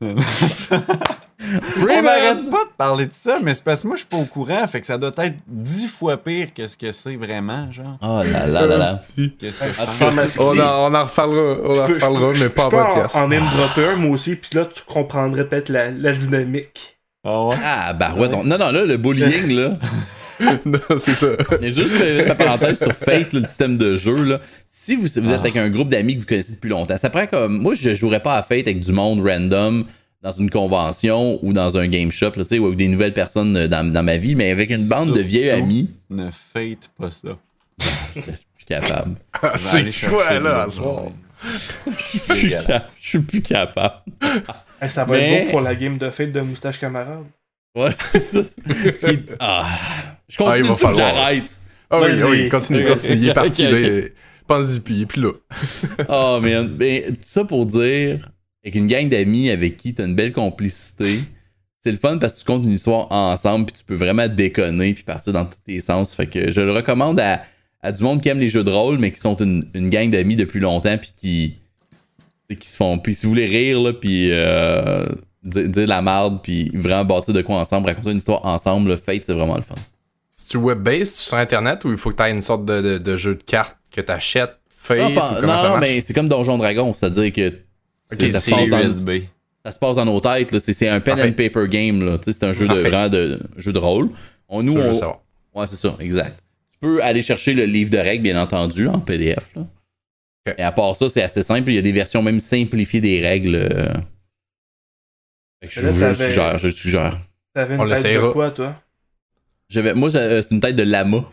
<laughs> On Freeman! n'arrête pas de parler de ça, mais c'est parce que moi, je suis pas au courant, fait que ça doit être dix fois pire que ce que c'est vraiment, genre. Oh là là là là. Qu'est-ce que je Ça pense? ressemble à ce On en, on en reparlera, on en peux- reparlera, je mais pas en je peux podcast. en, en dropper un, moi aussi, puis là, tu comprendrais peut-être la, la dynamique. Ah ouais? Ah, bah ouais. donc- non, non, là, le bullying, là. <laughs> non, c'est ça. Il y a juste une petite parenthèse sur Fate, là, le système de jeu. Là. Si vous, vous êtes avec un groupe d'amis que vous connaissez depuis longtemps, ça prend comme. Moi, je jouerais pas à Fate avec du monde random dans une convention ou dans un game shop, là, tu sais, ou avec des nouvelles personnes euh, dans, dans ma vie, mais avec une bande de vieilles Surtout. amis, Ne fête pas ça. je suis capable. Je vais aller C'est quoi, là? Je suis plus cap- plus capable. <laughs> Hey, ça va Mais- être beau pour la game de fête de Moustache Camarade. Ouais, <laughs> c'est ça. Qui <laughs> Ah. Je Ah, continue falloir. j'arrête. Ah oui, ah oui, continue, continue. Il est parti, ok, là. ok. il- Pense-y, puis il est plus là. Oh man, ben, tout ça pour dire, avec une gang d'amis avec qui t'as une belle complicité, c'est le fun parce que tu comptes une histoire ensemble puis tu peux vraiment déconner puis partir dans tous les sens. Fait que je le recommande à, à du monde qui aime les jeux de rôle mais qui sont une, une gang d'amis depuis longtemps puis qui, qui se font. Puis si vous voulez rire là puis euh, dire, dire la merde puis vraiment bâtir de quoi ensemble, raconter une histoire ensemble, le Fate c'est vraiment le fun. C'est-tu web-based sur Internet ou il faut que tu aies une sorte de, de- de jeu de cartes que tu achètes, fait Non, pas- non, marche? mais c'est comme Donjon Dragon, c'est-à-dire que ça se passe dans- USB. ça se passe dans nos têtes. là. C'est, c'est un pen Parfait. and paper game. Là. Tu sais, C'est un jeu de, de, jeu de rôle. On, nous, on-. Ouais, c'est ça, exact. Tu peux aller chercher le livre de règles, bien entendu, en PDF. Là. Et à part ça, c'est assez simple. Il y a des versions même simplifiées des règles. euh. Fait que je, Là, je suggère, je suggère. T'avais On une tête de l'essayera. quoi, toi? J'avais, moi, euh, c'est une tête de lama.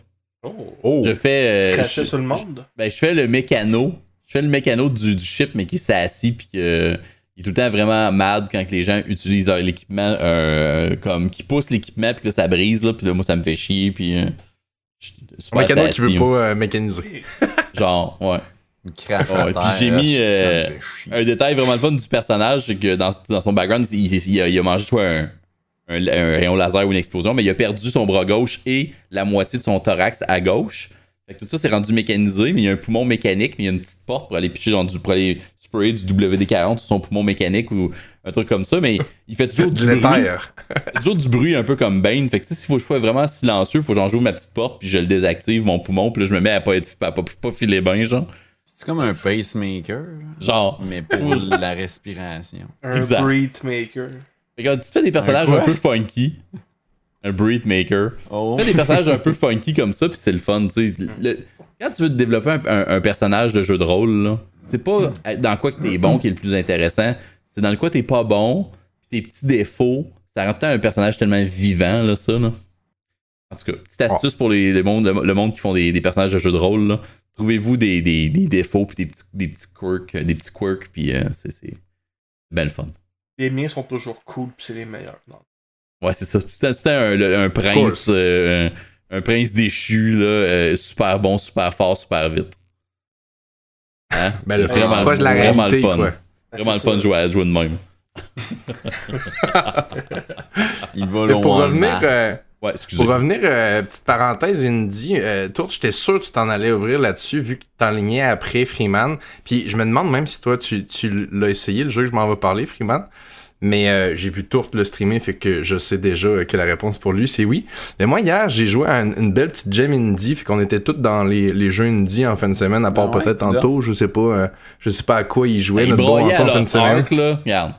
Oh. Oh, Je fais. euh, je, sur le monde? ben, je fais le mécano. Je fais le mécano du, du ship, mais qui s'est assis puis que. Il est tout le temps vraiment mad quand que les gens utilisent l'équipement, euh, comme qui pousse l'équipement, puis là ça brise, là, puis là moi ça me fait chier, puis. euh, je- un mécano qui veut pas euh, mécaniser. <laughs> Genre, ouais. Il crache Ouais, puis j'ai mis, euh. Un détail vraiment le fun du personnage, c'est que dans, dans son background, il, il- il a, il a mangé soit un, un- un rayon laser ou une explosion, mais il a perdu son bras gauche et la moitié de son thorax à gauche. Fait que tout ça, c'est rendu mécanisé, mais il y a un poumon mécanique, mais il y a une petite porte pour aller pitcher dans du, pour aller sprayer du WD-40 sur son poumon mécanique ou un truc comme ça, mais il fait toujours <laughs> du bruit. <laughs> toujours du bruit un peu comme Bane. Fait que tu sais, s'il faut que je sois vraiment silencieux, faut que j'en joue ma petite porte, puis je le désactive, mon poumon, puis là, je me mets à pas être à pas, pas filer bien, genre. C'est comme un pacemaker, Genre. mais pour <laughs> la respiration. Un Exact. breed maker. Fait que, tu fais des personnages Un peu funky. Un breed maker. Oh. Tu fais des personnages un peu funky comme ça, puis c'est le fun. Le- Quand tu veux te développer un, un- un personnage de jeu de rôle, c'est pas dans quoi que t'es bon qui est le plus intéressant, c'est dans le quoi t'es pas bon, puis tes petits défauts, ça rend un personnage tellement vivant, là, ça, là. En tout cas, petite astuce pour les, les mondes, le, le monde qui font des, des personnages de jeux de rôle, là. Trouvez-vous des, des, des défauts, puis des petits, des petits quirks, des petits quirks, puis euh, c'est c'est bien le fun. Les miens sont toujours cool, puis c'est les meilleurs. Non. Ouais, c'est ça. Tout un, un, prince, euh, un, un prince déchu, là, euh, super bon, super fort, super vite. Hein? <laughs> Ben, le Vraiment- proche de la vraiment le fun. quoi. Vraiment le fun de jouer à jouer de même. <laughs> Il va loin. pour revenir, euh, Ouais, excusez. pour revenir euh, petite parenthèse euh, toi, j'étais sûr que tu t'en allais ouvrir là-dessus vu que tu t'enlignais après Freeman. Puis je me demande même si toi, tu, tu l'as essayé, le jeu que je m'en vais parler, Freeman. Mais euh, j'ai vu Tourte le streamer, fait que je sais déjà euh, que la réponse pour lui, c'est oui. Mais moi, hier, j'ai joué à une, une belle petite gem indie, fait qu'on était tous dans les, les jeux indie en fin de semaine, à part Ah ouais, peut-être tantôt, je sais pas, euh, je sais pas à quoi il jouait, Il notre bon en fin de semaine. Ark, là. Regarde.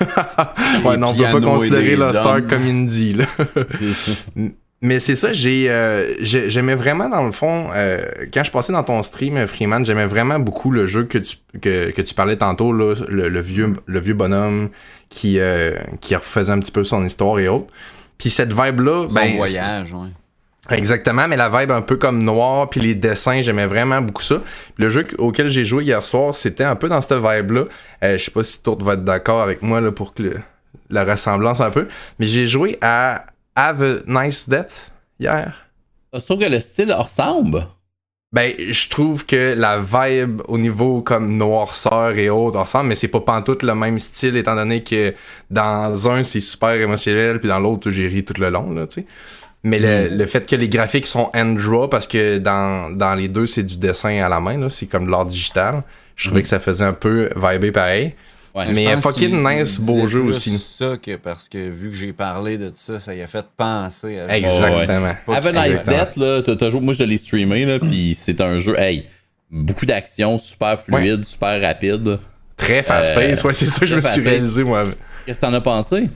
<laughs> Ouais, non, on peut pas considérer Lost Ark comme indie, là. <laughs> Mais c'est ça, j'ai, euh, j'ai- j'aimais vraiment dans le fond, euh, quand je passais dans ton stream, euh, Freeman, j'aimais vraiment beaucoup le jeu que tu, que, que tu parlais tantôt, là, le, le vieux, le vieux bonhomme qui, euh, qui refaisait un petit peu son histoire et autres. Puis cette vibe-là, Son ben, voyage, ouais. Exactement, mais la vibe un peu comme noir, puis les dessins, j'aimais vraiment beaucoup ça. Le jeu auquel j'ai joué hier soir, c'était un peu dans cette vibe-là. Euh, je sais pas si Tourte va être d'accord avec moi là, pour que le- la ressemblance un peu. Mais j'ai joué à Have a Nice Death hier. Sauf que le style ressemble. Ben, je trouve que la vibe au niveau comme noirceur et autres ressemble, mais c'est pas pantoute le même style, étant donné que dans un, c'est super émotionnel, puis dans l'autre, j'ai ri tout le long, là, tu sais. Mais le, le fait que les graphiques sont hand-draw, parce que dans, dans les deux, c'est du dessin à la main, là, c'est comme de l'art digital, je trouvais que ça faisait un peu vibé pareil. Ouais. Mais pense fucking nice, beau jeu aussi. ça que parce que vu que j'ai parlé de ça, ça y a fait penser à Exactement. Have a qu'il- Nice là, t'as- t'as joué- moi je l'ai streamé, là, pis c'est un jeu, hey, beaucoup d'action, super fluide, super rapide. Très fast-paced, Euh, ouais, c'est ça que je me suis réalisé, moi. Qu'est-ce que t'en as pensé?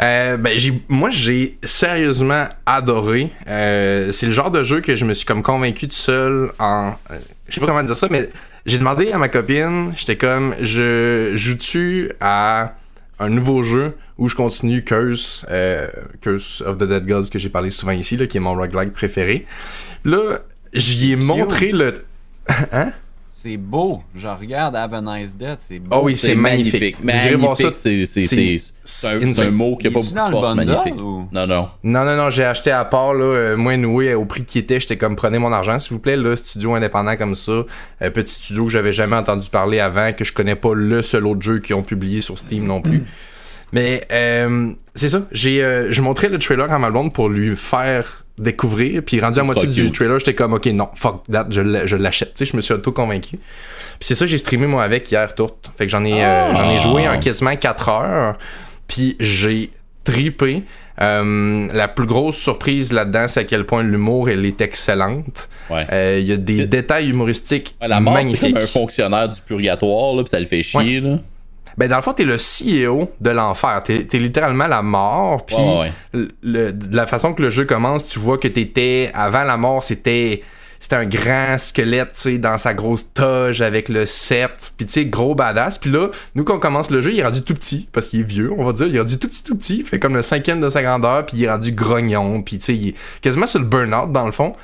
Euh, ben, j'ai, moi, j'ai sérieusement adoré. Euh, c'est le genre de jeu que je me suis comme convaincu tout seul en. euh, je sais pas comment dire ça, mais j'ai demandé à ma copine, j'étais comme, je joue-tu à un nouveau jeu où je continue Curse, euh, Curse of the Dead Gods que j'ai parlé souvent ici, là, qui est mon roguelike préféré. Là, j'y ai montré le. <laughs> Hein? C'est beau. Je regarde Have a Nice Death, c'est beau. Oh oui, c'est magnifique. Vous irez voir ça. Magnifique, c'est- c'est- c'est- c'est c'est un, un mot qui a pas beaucoup dans de force, magnifique. ou- Non, non. Non, non, non, j'ai acheté à part, là, euh, moi, noué au prix qui était, j'étais comme, prenez mon argent, s'il vous plaît, là, studio indépendant comme ça, euh, petit studio que j'avais jamais entendu parler avant, que je connais pas le seul autre jeu qu'ils ont publié sur Steam non plus. Mais, euh, c'est ça, j'ai, euh, je montrais le trailer à ma blonde pour lui faire découvrir, puis rendu à moitié du you. trailer, j'étais comme, ok, non, fuck that, je l'a- je l'achète, tu sais, je me suis auto-convaincu. Puis c'est ça, j'ai streamé moi avec hier, tourte. Fait que j'en ai, euh, Ah. j'en ai joué en quasiment 4 heures. Puis j'ai tripé. Euh, la plus grosse surprise là-dedans, c'est à quel point l'humour, elle est excellente. Ouais. Euh, Il y a des détails humoristiques Ouais, la mort, c'est comme un fonctionnaire du purgatoire, là, pis ça le fait chier, là. Ben, dans le fond, t'es le CEO de l'enfer. T'es t'es littéralement la mort. Puis Ouais, ouais. le- le- de la façon que le jeu commence, tu vois que t'étais. Avant la mort, c'était. C'était un grand squelette, tu sais, dans sa grosse toge avec le sceptre, puis tu sais, gros badass. Puis là, nous, quand on commence le jeu, il est rendu tout petit, parce qu'il est vieux, on va dire. Il est rendu tout petit, tout petit, fait comme le cinquième de sa grandeur, puis il est rendu grognon, puis tu sais, il est quasiment sur le burn-out, dans le fond.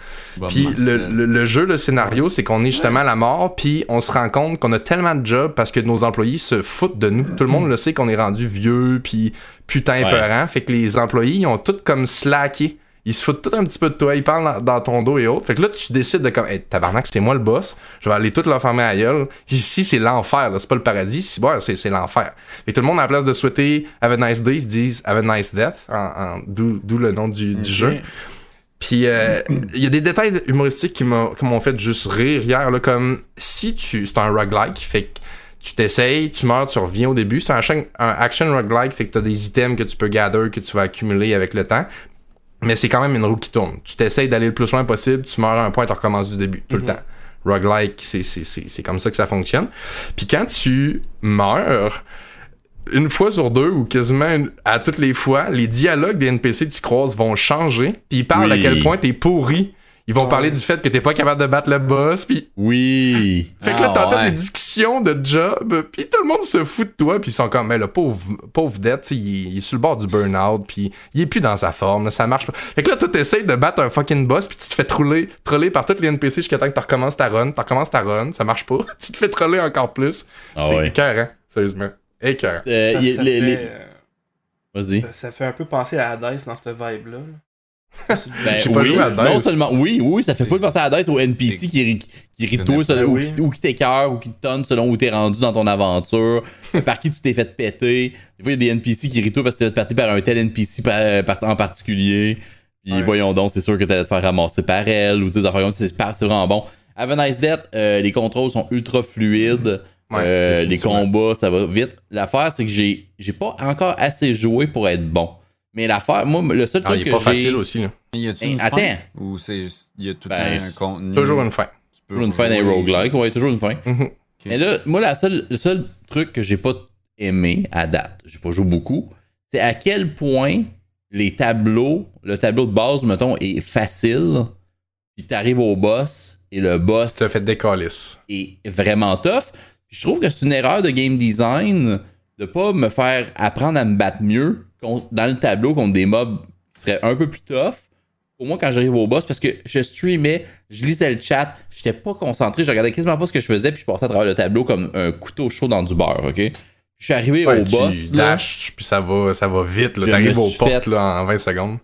Puis le, le- le jeu, le scénario, c'est qu'on est justement à la mort, puis on se rend compte qu'on a tellement de jobs parce que nos employés se foutent de nous. Tout le monde le sait qu'on est rendu vieux, puis putain Ouais. peurant. Fait que les employés, ils ont tout comme slacké. Ils se foutent tout un petit peu de toi, ils parlent dans- ton dos et autres. Fait que là, tu décides de comme, hey, tabarnak, c'est moi le boss, je vais aller tout leur fermer à gueule. Ici, c'est l'enfer, là, c'est pas le paradis, ici, bon, c'est, l'enfer. Fait que tout le monde, à la place de souhaiter Have a nice day, ils se disent Have a nice death, en- en- d'où, le nom du, jeu. Puis euh, il y a des détails humoristiques qui m'ont, qui m'ont fait juste rire hier, là, comme si tu. C'est un roguelike, fait que tu t'essayes, tu meurs, tu reviens au début. C'est un, action- un action roguelike, fait que tu as des items que tu peux gather, que tu vas accumuler avec le temps. Mais c'est quand même une roue qui tourne. Tu t'essayes d'aller le plus loin possible, tu meurs à un point, tu recommences du début, tout le temps. Roguelike, c'est, c'est, c'est, c'est comme ça que ça fonctionne. Puis quand tu meurs, une fois sur deux ou quasiment à toutes les fois, les dialogues des NPC que tu croises vont changer. Puis ils parlent Oui. à quel point t'es pourri. Ils vont Ouais. parler du fait que t'es pas capable de battre le boss. Puis Oui. fait que là, Ah, t'entends ouais. des discussions de job, puis tout le monde se fout de toi, puis ils sont comme, mais le pauvre, pauvre Dead, tu sais, il, est- il est sur le bord du burn-out, puis il est plus dans sa forme, là, ça marche pas. Fait que là, toi, t'essayes de battre un fucking boss, puis tu te fais troller, troller par toutes les NPC jusqu'à temps que tu recommences ta run, tu recommences ta run, ça marche pas, <laughs> tu te fais troller encore plus. Ah c'est ouais. écœurant, sérieusement. Écœurant. Euh, euh, Vas-y. ça fait un peu penser à Hades dans cette vibe-là. Ben, J'ai pas oui, joué à Dice. Non seulement, oui, oui, ça fait full penser à Dice au NPC qui, qui selon- pas. ou, Oui. qui, ou qui t'écœure, ou qui te tonne selon où t'es rendu dans ton aventure, <laughs> par qui tu t'es fait péter. Des fois, il y a des NPC qui toi parce que tu t'es fait péter par un tel NPC par- par- en particulier. Puis Ouais. voyons donc, c'est sûr que t'allais te faire ramasser par elle, ou des affaires comme ça, c'est pas- vraiment bon. Have a nice death, euh, les contrôles sont ultra fluides. Ouais, Euh, les combats, ça va vite. L'affaire, c'est que j'ai j'ai pas encore assez joué pour être bon. Mais l'affaire, moi, le seul Ah, truc il est que pas j'ai... facile aussi, là. Y a-tu une attends. fin? Ou c'est il y a tout Ben, un contenu? Toujours une fin. Toujours une fin d'un roguelike, ouais, toujours une fin. Mhm. Mais là, moi, la seule, le seul truc que j'ai pas aimé à date, j'ai pas joué beaucoup, c'est à quel point les tableaux, le tableau de base, mettons, est facile, puis t'arrives au boss, et le boss Tu t'as fait décalisse. est vraiment tough. Puis je trouve que c'est une erreur de game design de pas me faire apprendre à me battre mieux dans le tableau contre des mobs qui seraient un peu plus tough. Pour moi, quand j'arrive au boss, parce que je streamais, je lisais le chat, j'étais pas concentré, je regardais quasiment pas ce que je faisais, puis je passais à travers le tableau comme un couteau chaud dans du beurre, ok? Puis je suis arrivé Ouais, au tu boss, là, dashes, puis ça va, ça va vite, là. T'arrives aux portes, là, en 20 secondes.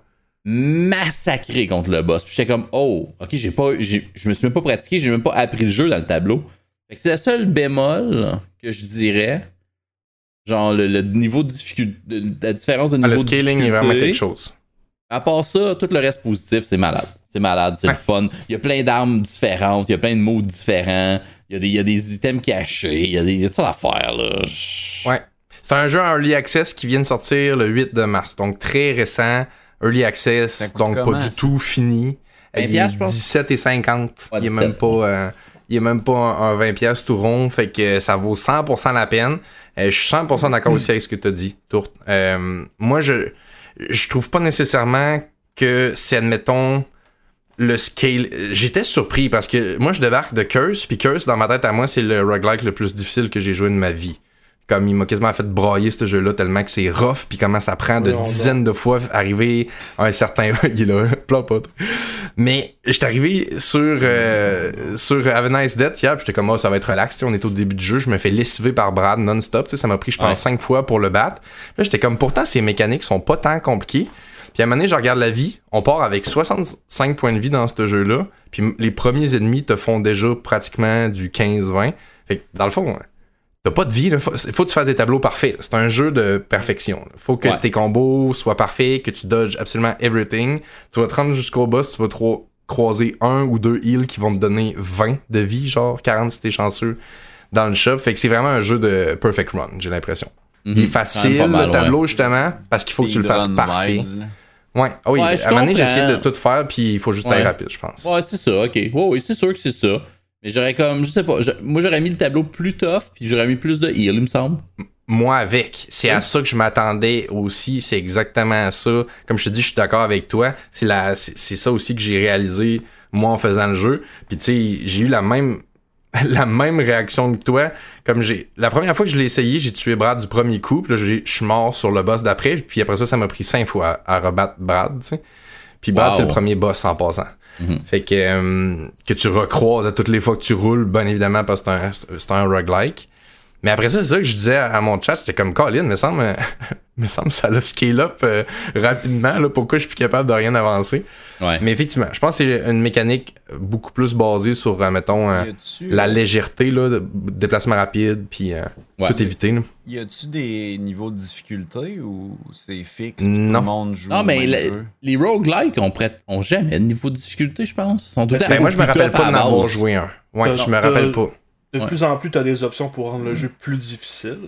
massacré contre le boss. Puis j'étais comme, oh, ok, j'ai pas, je me suis même pas pratiqué, j'ai même pas appris le jeu dans le tableau. Fait que c'est le seul bémol que je dirais. Genre le, le niveau de difficulté, la différence de Ah, niveau le de scaling est vraiment difficulté. quelque chose. À part ça, tout le reste positif, c'est malade. C'est malade, c'est Ouais. le fun. Il y a plein d'armes différentes, il y a plein de mots différents, il y a des, il y a des items cachés, il y a des il y a toutes sortes d'affaires, là. Ouais. C'est un jeu en Early Access qui vient de sortir le 8 de mars. Donc très récent. Early Ça Access, donc pas du ça? tout fini. Il est piastre, je pense. 17 et 50. Ouais, il, est 17, même pas, euh, il est même pas un, un 20 piastres tout rond. Fait que ça vaut 100% la peine. Euh, je suis 100% d'accord aussi avec ce que tu as dit, Tourte. Euh, moi, je, je trouve pas nécessairement que c'est, admettons, le scale. J'étais surpris parce que moi, je débarque de Curse, puis Curse, dans ma tête à moi, c'est le roguelike le plus difficile que j'ai joué de ma vie. Comme il m'a quasiment fait broyer ce jeu-là tellement que c'est rough, puis comment ça prend de dizaines de fois arriver à un certain. <laughs> il est là, pleure pas. Mais j'étais arrivé sur, euh, sur Have a Nice Death hier, j'étais comme, oh, ça va être relax. tu sais, On est au début du jeu, je me fais lessiver par Brad non-stop. tu sais, Ça m'a pris, je pense, Ouais. cinq fois pour le battre. Là, j'étais comme, pourtant, ces mécaniques sont pas tant compliquées. Puis à un moment donné, je regarde la vie. On part avec 65 points de vie dans ce jeu-là. Puis les premiers ennemis te font déjà pratiquement du 15-20. Fait que dans le fond, t'as pas de vie. Il faut, faut que tu fasses des tableaux parfaits. C'est un jeu de perfection. Il faut que Ouais. tes combos soient parfaits, que tu dodges absolument everything. Tu vas te rendre jusqu'au boss, tu vas trop croiser un ou deux heals qui vont te donner 20 de vie, genre 40 si t'es chanceux dans le shop. Fait que c'est vraiment un jeu de perfect run, j'ai l'impression. Il est Mhm. Facile, mal, le tableau, justement, parce qu'il faut que tu le fasses parfait. vibes, là. Ouais, ah oui, Ouais, à un moment donné, j'ai essayé de tout faire, puis il faut juste aller rapide, je pense. Ouais, c'est ça, ok. Ouais, oui, c'est sûr que c'est ça. Mais j'aurais comme, je sais pas, je- moi j'aurais mis le tableau plus tough, puis j'aurais mis plus de heal, il me semble. Moi, avec, c'est à ça que je m'attendais aussi, c'est exactement ça. Comme je te dis, je suis d'accord avec toi. C'est la, c'est ça aussi que j'ai réalisé, moi, en faisant le jeu. Puis tu sais, j'ai eu la même, <laughs> la même réaction que toi. Comme j'ai, la première fois que je l'ai essayé, j'ai tué Brad du premier coup, puis là, je suis mort sur le boss d'après, puis après ça, ça m'a pris cinq fois à, à rebattre Brad, tu sais. Puis Brad, Wow. c'est le premier boss en passant. Mhm. Fait que, euh, que tu recroises à toutes les fois que tu roules, bien évidemment, parce que c'est un, c'est un roguelike. Mais après ça, c'est ça que je disais à, mon chat, j'étais comme Colin, me semble, <laughs> me semble ça l'a scale up euh, rapidement, là, pourquoi je suis plus capable de rien avancer. Ouais. Mais effectivement, je pense que c'est une mécanique beaucoup plus basée sur, euh, mettons, euh, la euh, légèreté, là, de déplacement rapide, puis euh, Ouais. tout éviter. là. Y a-tu des niveaux de difficulté ou c'est fixe? Non. Tout le monde joue. Non, mais le- les roguelikes ont, prêt- ont jamais de niveau de difficulté, je pense. Sont tout Ben, moi, je me rappelle pas à d'en avoir joué un. Ouais, je me rappelle pas. De Ouais. plus en plus, t'as des options pour rendre le jeu plus difficile.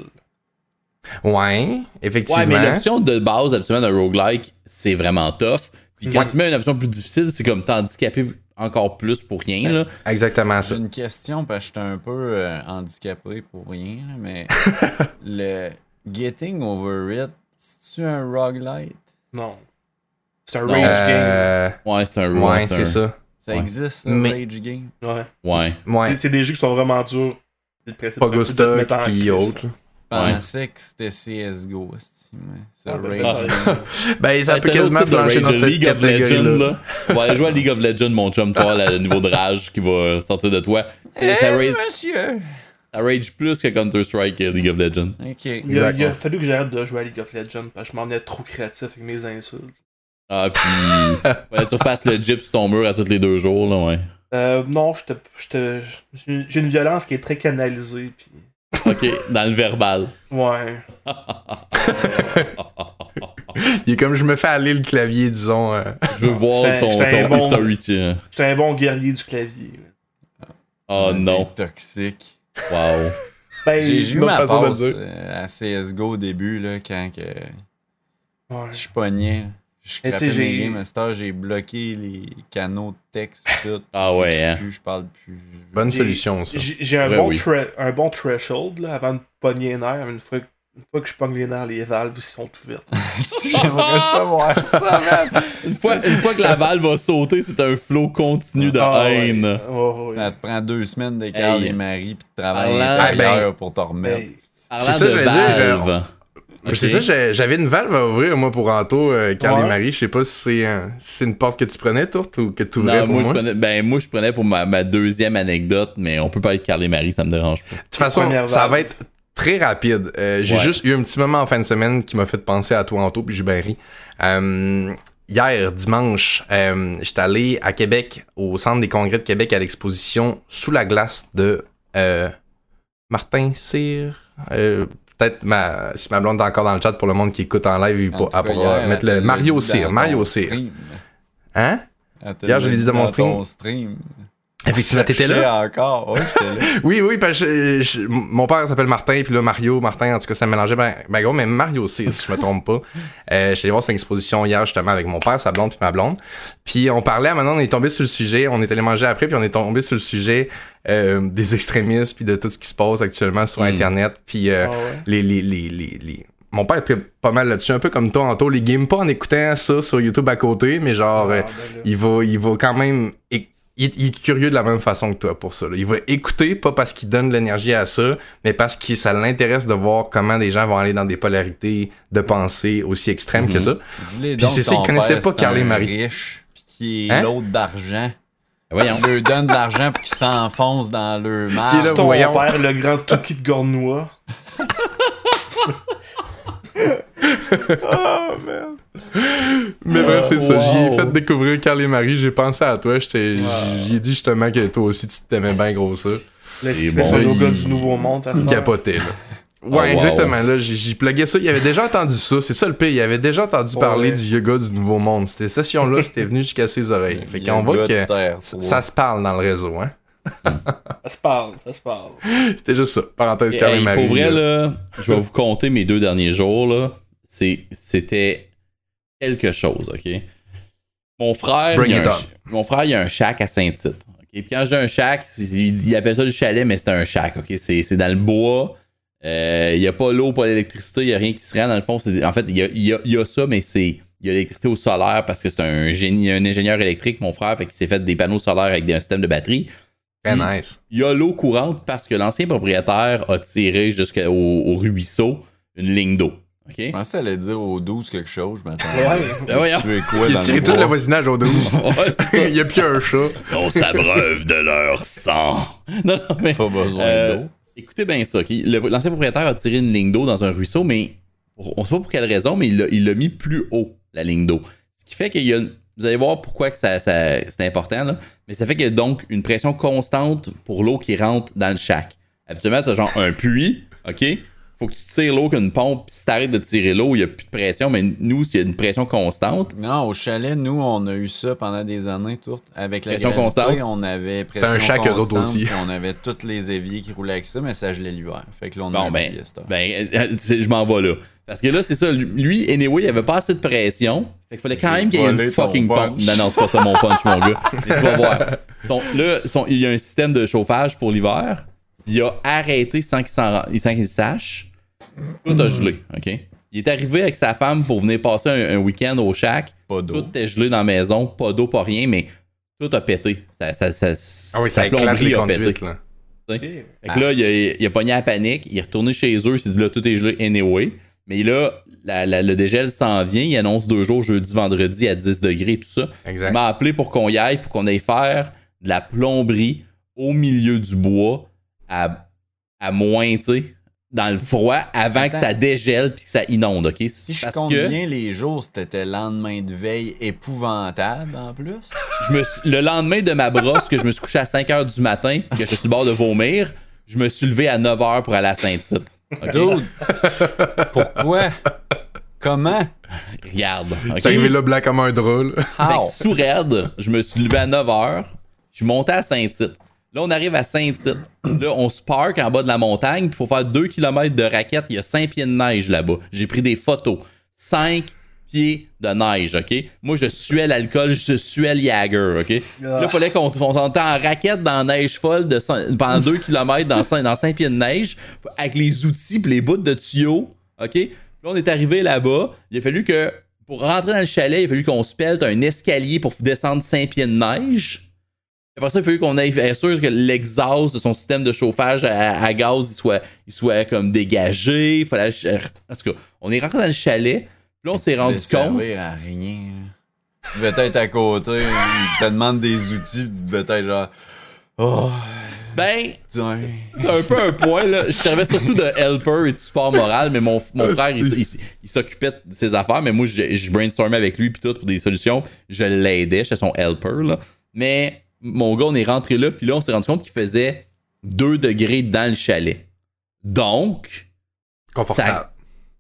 Ouais, effectivement. Ouais, mais l'option de base, absolument, d'un roguelike, c'est vraiment tough. Puis quand Ouais. tu mets une option plus difficile, c'est comme t'handicaper encore plus pour rien, là. Exactement ça. J'ai une question parce que j'étais un peu euh, handicapé pour rien, mais <laughs> le Getting Over It, c'est-tu un roguelite? Non. C'est un Non. rage Euh, Ouais, c'est un ouais, c'est c'est un- ça. Ça Ouais. existe, ça, Mais- Rage Game? game. Ouais. Ouais. Ouais. C'est- des jeux qui sont vraiment durs. Un Pogostock crise. autres. Je Ouais. pensais que c'était CSGO, c'est ben, Rage. Ben, ça Ouais, peut un quasiment rage, dans cette League of Legends, catégorie-là. là. <laughs> On va aller jouer à League of Legends, mon chum, toi, le niveau de rage qui va sortir de toi. C'est- ça, rage, Eh, monsieur! ça rage plus que Counter-Strike euh, League of Legends. Ok. Il a, il a Exactement. fallu que j'arrête de jouer à League of Legends parce que je m'en venais trop créatif avec mes insultes. Ah, puis. <laughs> fallait que tu refasses le gyp sur ton mur à tous les deux jours, là, ouais. Euh, non, j'étais- j'étais- j'ai j'ai une violence qui est très canalisée. Puis... Ok, dans le verbal. Ouais. <laughs> Il est comme je me fais aller le clavier, disons. euh. Je veux voir J'étais- ton, j'étais ton bon- history. tiens. J'étais un bon guerrier du clavier. là. Oh non. Toxique. Wow. Ben, J'ai j'ai eu ma façon de passe dire. euh, à CSGO au début, là, quand que ouais. je pognais. Je sais, j'ai- j'ai bloqué les canaux de texte tout. Ah ouais, hein. plus, je parle plus. Bonne solution, ça. J'ai un, Ouais, bon oui. un bon threshold là, avant de pogner les nerfs. Une fois, une fois que je pogne les nerfs, les valves sont ouvertes. <laughs> <laughs> J'aimerais savoir ça, man. Une fois, une fois que la balle va sauter, c'est un flot continu de Ah, haine. Ouais, ouais. Ça te prend deux semaines d'écart Hey. les maris pis de travail Parlant- intérieur Ah, pour t'en remettre. Ben, C'est ça, de j'allais dire, valve. C'est ça, j'avais une valve à ouvrir, moi, pour Anto, euh, Carl et. Marie. Je sais pas si c'est si c'est une porte que tu prenais, Tourte, ou que tu ouvrais Non, pour moi, moi. je prenais, ben, moi, je prenais pour ma, ma deuxième anecdote, mais on peut pas être Carl et Marie, ça me dérange pas. De toute façon, ça va être très rapide. Euh, j'ai Ouais. juste eu un petit moment en fin de semaine qui m'a fait penser à toi, Anto, puis j'ai bien ri. Euh, hier, dimanche, euh, j'étais allé à Québec, au Centre des congrès de Québec, à l'exposition Sous la glace de euh, Martin Cyr. Euh, Peut-être ma, si ma blonde est encore dans le chat pour le monde qui écoute en live, il pour, cas, mettre le Mario Cyr. Mario Cyr. Hein? Hier, je l'ai dit dans mon stream. ton stream. Effectivement, t'étais là? Encore. Ouais, là. <laughs> Oui, oui, parce que je- je- mon père s'appelle Martin, puis là, Mario, Martin, en tout cas, ça me mélangeait ben, ben gros, mais Mario aussi, si je me trompe pas. Euh, J'étais allé voir cette exposition hier, justement, avec mon père, sa blonde, puis ma blonde. Puis on parlait, maintenant, on est tombé sur le sujet, on est allé manger après, puis on est tombé sur le sujet euh, des extrémistes, puis de tout ce qui se passe actuellement sur Mm. Internet, puis euh, ah ouais. les, les, les, les, les- Mon père était pas mal là-dessus, un peu comme toi, Anto, les games, pas en écoutant ça sur YouTube à côté, mais genre... euh, Ah, ben là. il va, il va quand même. Il, il est- il est curieux de la même façon que toi pour ça. là. Il va écouter, pas parce qu'il donne de l'énergie à ça, mais parce que ça l'intéresse de voir comment des gens vont aller dans des polarités de pensée aussi extrêmes que Mhm. ça. Dis-les Puis c'est ça, il connaissait pas Carl et Marie. riche, pis qui est Hein? l'autre d'argent. Voyons. On leur donne de l'argent pour qu'ils s'enfoncent dans leur marge. ton voyons. père, le grand Toki de Gornois. <laughs> oh, merde. Mais bref, c'est ça. wow. J'y ai fait découvrir Carl et Marie, j'ai pensé à toi. j'étais- Wow. J'ai dit justement que toi aussi tu t'aimais bien gros ça. Là, ce Et qui bon, yoga il- du Nouveau Monde. à Il capotait là. Oh, Ouais, wow. exactement. Là, j'ai j'ai plugué ça. Il avait déjà entendu ça. C'est ça le pire. Il avait déjà entendu Ouais. parler du yoga du Nouveau Monde. Cette session-là, c'était venu jusqu'à ses oreilles. <laughs> Fait qu'on voit gars que terre, ça, ça se parle dans le réseau, hein. Ça se parle, ça se parle. C'était juste ça. Parenthèse et Marie. pour vrai, là. là, je vais <laughs> vous compter mes deux derniers jours, là. C'est- C'était quelque chose, OK? Mon frère, Bring il a it un, mon frère, il a un shack à Saint-Tite. OK? Puis quand je dis un shack, il, il appelle ça du chalet, mais c'est un shack, OK? C'est c'est dans le bois. Euh, Il n'y a pas l'eau, pas l'électricité, il n'y a rien qui se rend. Dans le fond, c'est- en fait, il y a, il y a- il y a ça, mais c'est. Il y a l'électricité au solaire parce que c'est un génie, un ingénieur électrique, mon frère, fait qu'il s'est fait des panneaux solaires avec des- un système de batterie. Très nice. Il y a l'eau courante parce que l'ancien propriétaire a tiré jusqu'au au ruisseau une ligne d'eau. OK? Je pensais allait dire au 12 quelque chose, je m'attendais. Ouais. Ben. Tu es quoi Il a tiré tout le voisinage au 12. <laughs> Ouais, c'est ça. Il y a plus un chat. On s'abreuve de leur sang. <laughs> Non, non, mais. Pas besoin euh, d'eau. écoutez bien ça. L'ancien propriétaire a tiré une ligne d'eau dans un ruisseau, mais on sait pas pour quelle raison, mais il l'a- il l'a mis plus haut, la ligne d'eau. Ce qui fait qu'il y a. Vous allez voir pourquoi c'est important, mais ça fait qu'il y a donc une pression constante pour l'eau qui rentre dans le shack. Habituellement, tu as genre un puits, OK? Faut que tu tires l'eau qu'une pompe, puis si t'arrêtes de tirer l'eau, il n'y a plus de pression, mais nous, il y a une pression constante. Non, au chalet, nous, on a eu ça pendant des années, tout. Avec la Pression gravité, constante. on avait pression un autres constante, aussi. puis on avait tous les éviers qui roulaient avec ça, mais ça gelait l'hiver. Fait que là, on a Bon, un ben, ben euh, je m'en vais là. Parce que là, c'est ça. Lui, anyway, il avait pas assez de pression. Fait qu'il fallait quand même qu'il y ait une fucking pompe. Non, non, c'est pas ça mon punch, mon gars. <laughs> Tu vas voir. Son- là, son- il y a un système de chauffage pour l'hiver. Il a arrêté sans qu'il s'en- sans qu'il sache. Tout a gelé, OK? Il est arrivé avec sa femme pour venir passer un, un week-end au shack. Pas d'eau. Tout était gelé dans la maison. Pas d'eau, pas rien, mais tout a pété. Ça, ça, ça, Ah oui, ça éclate plomberie les a pété. là. Fait que là, il a, il a pogné la panique, il est retourné chez eux, il s'est dit là, tout est gelé anyway. Mais là, la- la- le dégel s'en vient, il annonce deux jours, jeudi, vendredi à 10 degrés, tout ça. Il Exact. m'a appelé pour qu'on y aille, pour qu'on aille faire de la plomberie au milieu du bois à, à moins, tu sais, dans le froid, avant que ça dégèle puis que ça inonde, ok? Si je Parce compte que bien les jours, c'était lendemain de veille épouvantable en plus. je me suis- le lendemain de ma brosse, que je me suis couché à 5 h du matin, que je suis sur le bord de vomir, je me suis levé à 9 h pour aller à Saint-Tite. ok? Dude, pourquoi? Comment? Regarde. ok? T'es arrivé là blanc comme un drôle. Fait que sous raide, je me suis levé à 9h. Je suis monté à Saint-Tite. Là, on arrive à Saint-Tite. Là, on se parque en bas de la montagne. Il faut faire 2 km de raquette. Il y a 5 pieds de neige là-bas. J'ai pris des photos. 5 pieds de neige, OK? Moi, je suais l'alcool, je suais le Jagger, OK? Là, il fallait qu'on on s'entende en raquette dans la neige folle de pendant 2 km dans 5, dans cinq pieds de neige avec les outils et les bouts de tuyaux, OK? Là, on est arrivé là-bas. Il a fallu que, pour rentrer dans le chalet, il a fallu qu'on se pèle un escalier pour descendre 5 pieds de neige. Après ça, il fallu qu'on aille être sûr que l'exhaust de son système de chauffage à, à gaz il soit, il soit comme dégagé. Il fallait. Tout cas, on est rentré dans le chalet. Puis là, on s'est rendu compte. devait à rien? Tu devais être à côté, il te demande des outils, puis tu devais être genre. Oh, Ben, c'est un peu un point, là. Je servais surtout de helper et de support moral, mais mon, mon frère, il, il- il s'occupait de ses affaires, mais moi, je, je brainstormais avec lui puis tout pour des solutions. Je l'aidais, j'étais son helper, là. Mais mon gars, on est rentré là, puis là, on s'est rendu compte qu'il faisait 2 degrés dans le chalet. Donc, Confortable.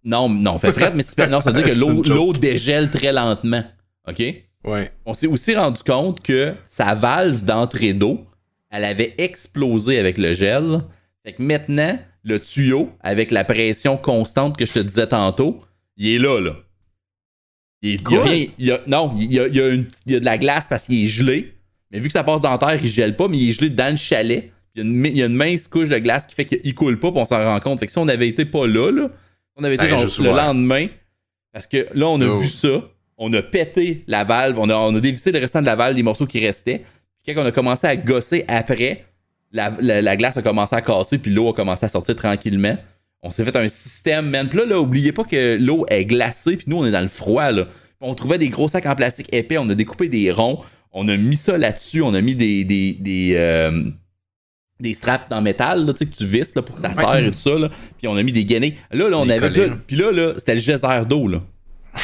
non, non, fait frais, mais c'est- non, ça veut dire que <laughs> l'eau, dégèle très lentement. OK? Ouais. On s'est aussi rendu compte que sa valve d'entrée d'eau, elle avait explosé avec le gel. Fait que maintenant, le tuyau, avec la pression constante que je te disais tantôt, il est là, là. Il, y a rien. il y a- non, il y a, il y a une- il y a de la glace parce qu'il est gelé. Mais vu que ça passe dans la terre, il gèle pas, mais il est gelé dans le chalet. Il y a une, mi- il y a une mince couche de glace qui fait qu'il coule pas, puis on s'en rend compte. Fait que si on avait été pas là, là on avait été genre le voir. lendemain, parce que là, on a Oh. vu ça, on a pété la valve, on a, on a dévissé le restant de la valve, les morceaux qui restaient. Puis quand on a commencé à gosser après, la, la- la glace a commencé à casser, puis l'eau a commencé à sortir tranquillement. On s'est fait un système, man. Puis là, là, oubliez pas que l'eau est glacée, puis nous, on est dans le froid, là. On trouvait des gros sacs en plastique épais, on a découpé des ronds, on a mis ça là-dessus, on a mis des, des, des, euh, des straps en métal, là, tu sais, que tu visses là, pour que ça serre et tout ça, là. Puis on a mis des gainés. Là, là, on Des avait. Puis là, là, c'était le geyser d'eau, là. <laughs>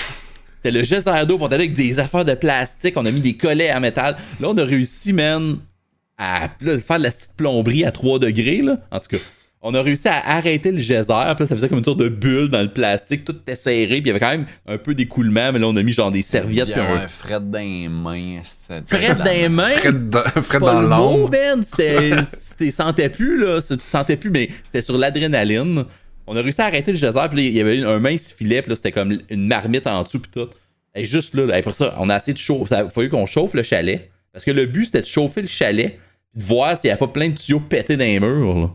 C'était le geyser d'eau, on était avec des affaires de plastique, on a mis des collets en métal. Là, on a réussi, man, à là, faire de la petite plomberie à 3 degrés, là. En tout cas, on a réussi à arrêter le geyser, puis là, ça faisait comme une sorte de bulle dans le plastique, tout était serré, puis il y avait quand même un peu d'écoulement, mais là, on a mis genre des serviettes, puis un... un fret dans les mains. Fred dans les mains! Fred dans, Fred dans l'ombre. Ben. C'était. <laughs> Sentais plus, là. Tu sentais plus, mais c'était sur l'adrénaline. On a réussi à arrêter le geyser, puis il y avait un mince filet, puis là, c'était comme une marmite en dessous, puis tout. Et juste là, pour ça, on a essayé de chauffer. Il a fallu qu'on chauffe le chalet. Parce que le but, c'était de chauffer le chalet, puis de voir s'il n'y a pas plein de tuyaux pétés dans les murs, là.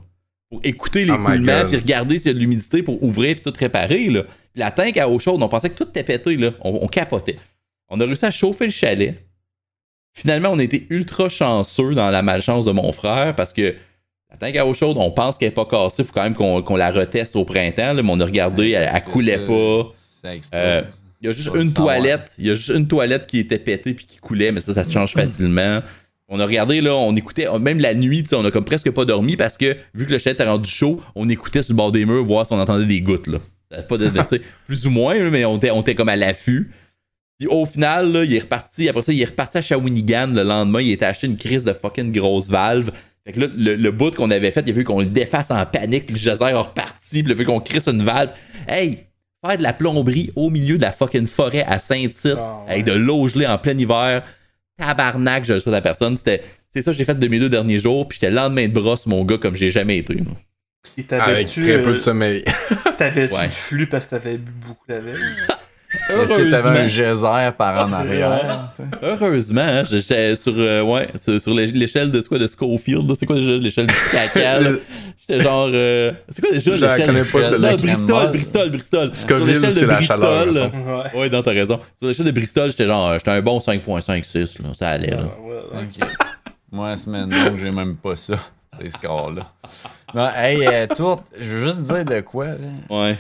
Pour écouter Oh my l'écoulement, God. puis regarder s'il y a de l'humidité pour ouvrir, puis tout réparer, là. Puis la tank à eau chaude, on pensait que tout était pété, là. On, on capotait. On a réussi à chauffer le chalet. Finalement, on a été ultra chanceux dans la malchance de mon frère parce que la tank à eau chaude, on pense qu'elle n'est pas cassée. Il faut quand même qu'on qu'on la reteste au printemps. là, mais on a regardé, elle, elle coulait pas. Ça explose. Euh, Il y a juste une toilette. Il y a juste une toilette qui était pétée puis qui coulait, mais ça, ça se change <clears throat> facilement. On a regardé, là, on écoutait, même la nuit, on a comme presque pas dormi parce que, vu que le chalet était rendu chaud, on écoutait sur le bord des murs voir si on entendait des gouttes, là. Pas de, <laughs> plus ou moins, mais on était, on était comme à l'affût. Puis au final, là, il est reparti, après ça, il est reparti à Shawinigan le lendemain, il était acheté une crise de fucking grosse valve. Fait que là, le, le bout qu'on avait fait, il a fallu qu'on le défasse en panique, puis le geyser est reparti, puis il a fallu qu'on crisse une valve. Hey! Faire de la plomberie au milieu de la fucking forêt à Saint-Tite, Ah, ouais. avec de l'eau gelée en plein hiver. Tabarnak, je le souhaite à personne. C'était, c'est ça que j'ai fait de mes deux derniers jours, puis j'étais le lendemain de brosse, mon gars, comme j'ai jamais été. moi. Et Avec très peu de euh, sommeil. t'avais-tu Ouais. le flux parce que t'avais bu beaucoup la veille? Est-ce que t'avais un Heureusement. geyser par en arrière? Heureusement, hein, j'étais sur, euh, ouais, sur, sur l'é- l'échelle de, c'est quoi, de Schofield, c'est quoi déjà l'échelle du caca? J'étais genre, euh, c'est quoi déjà Je la l'échelle? connais pas, Non, celle-là. Bristol, Bristol, Bristol. Scoville, Sur l'échelle de c'est la chaleur. Ouais. Ouais, non, t'as raison. Sur l'échelle de Bristol, j'étais genre, euh, j'étais un bon 5.56, là, ça allait, là. Ok. Moi, semaine longue, j'ai même pas ça. Ces scores-là. Non, hey, euh, je veux juste dire de quoi, là. Ouais.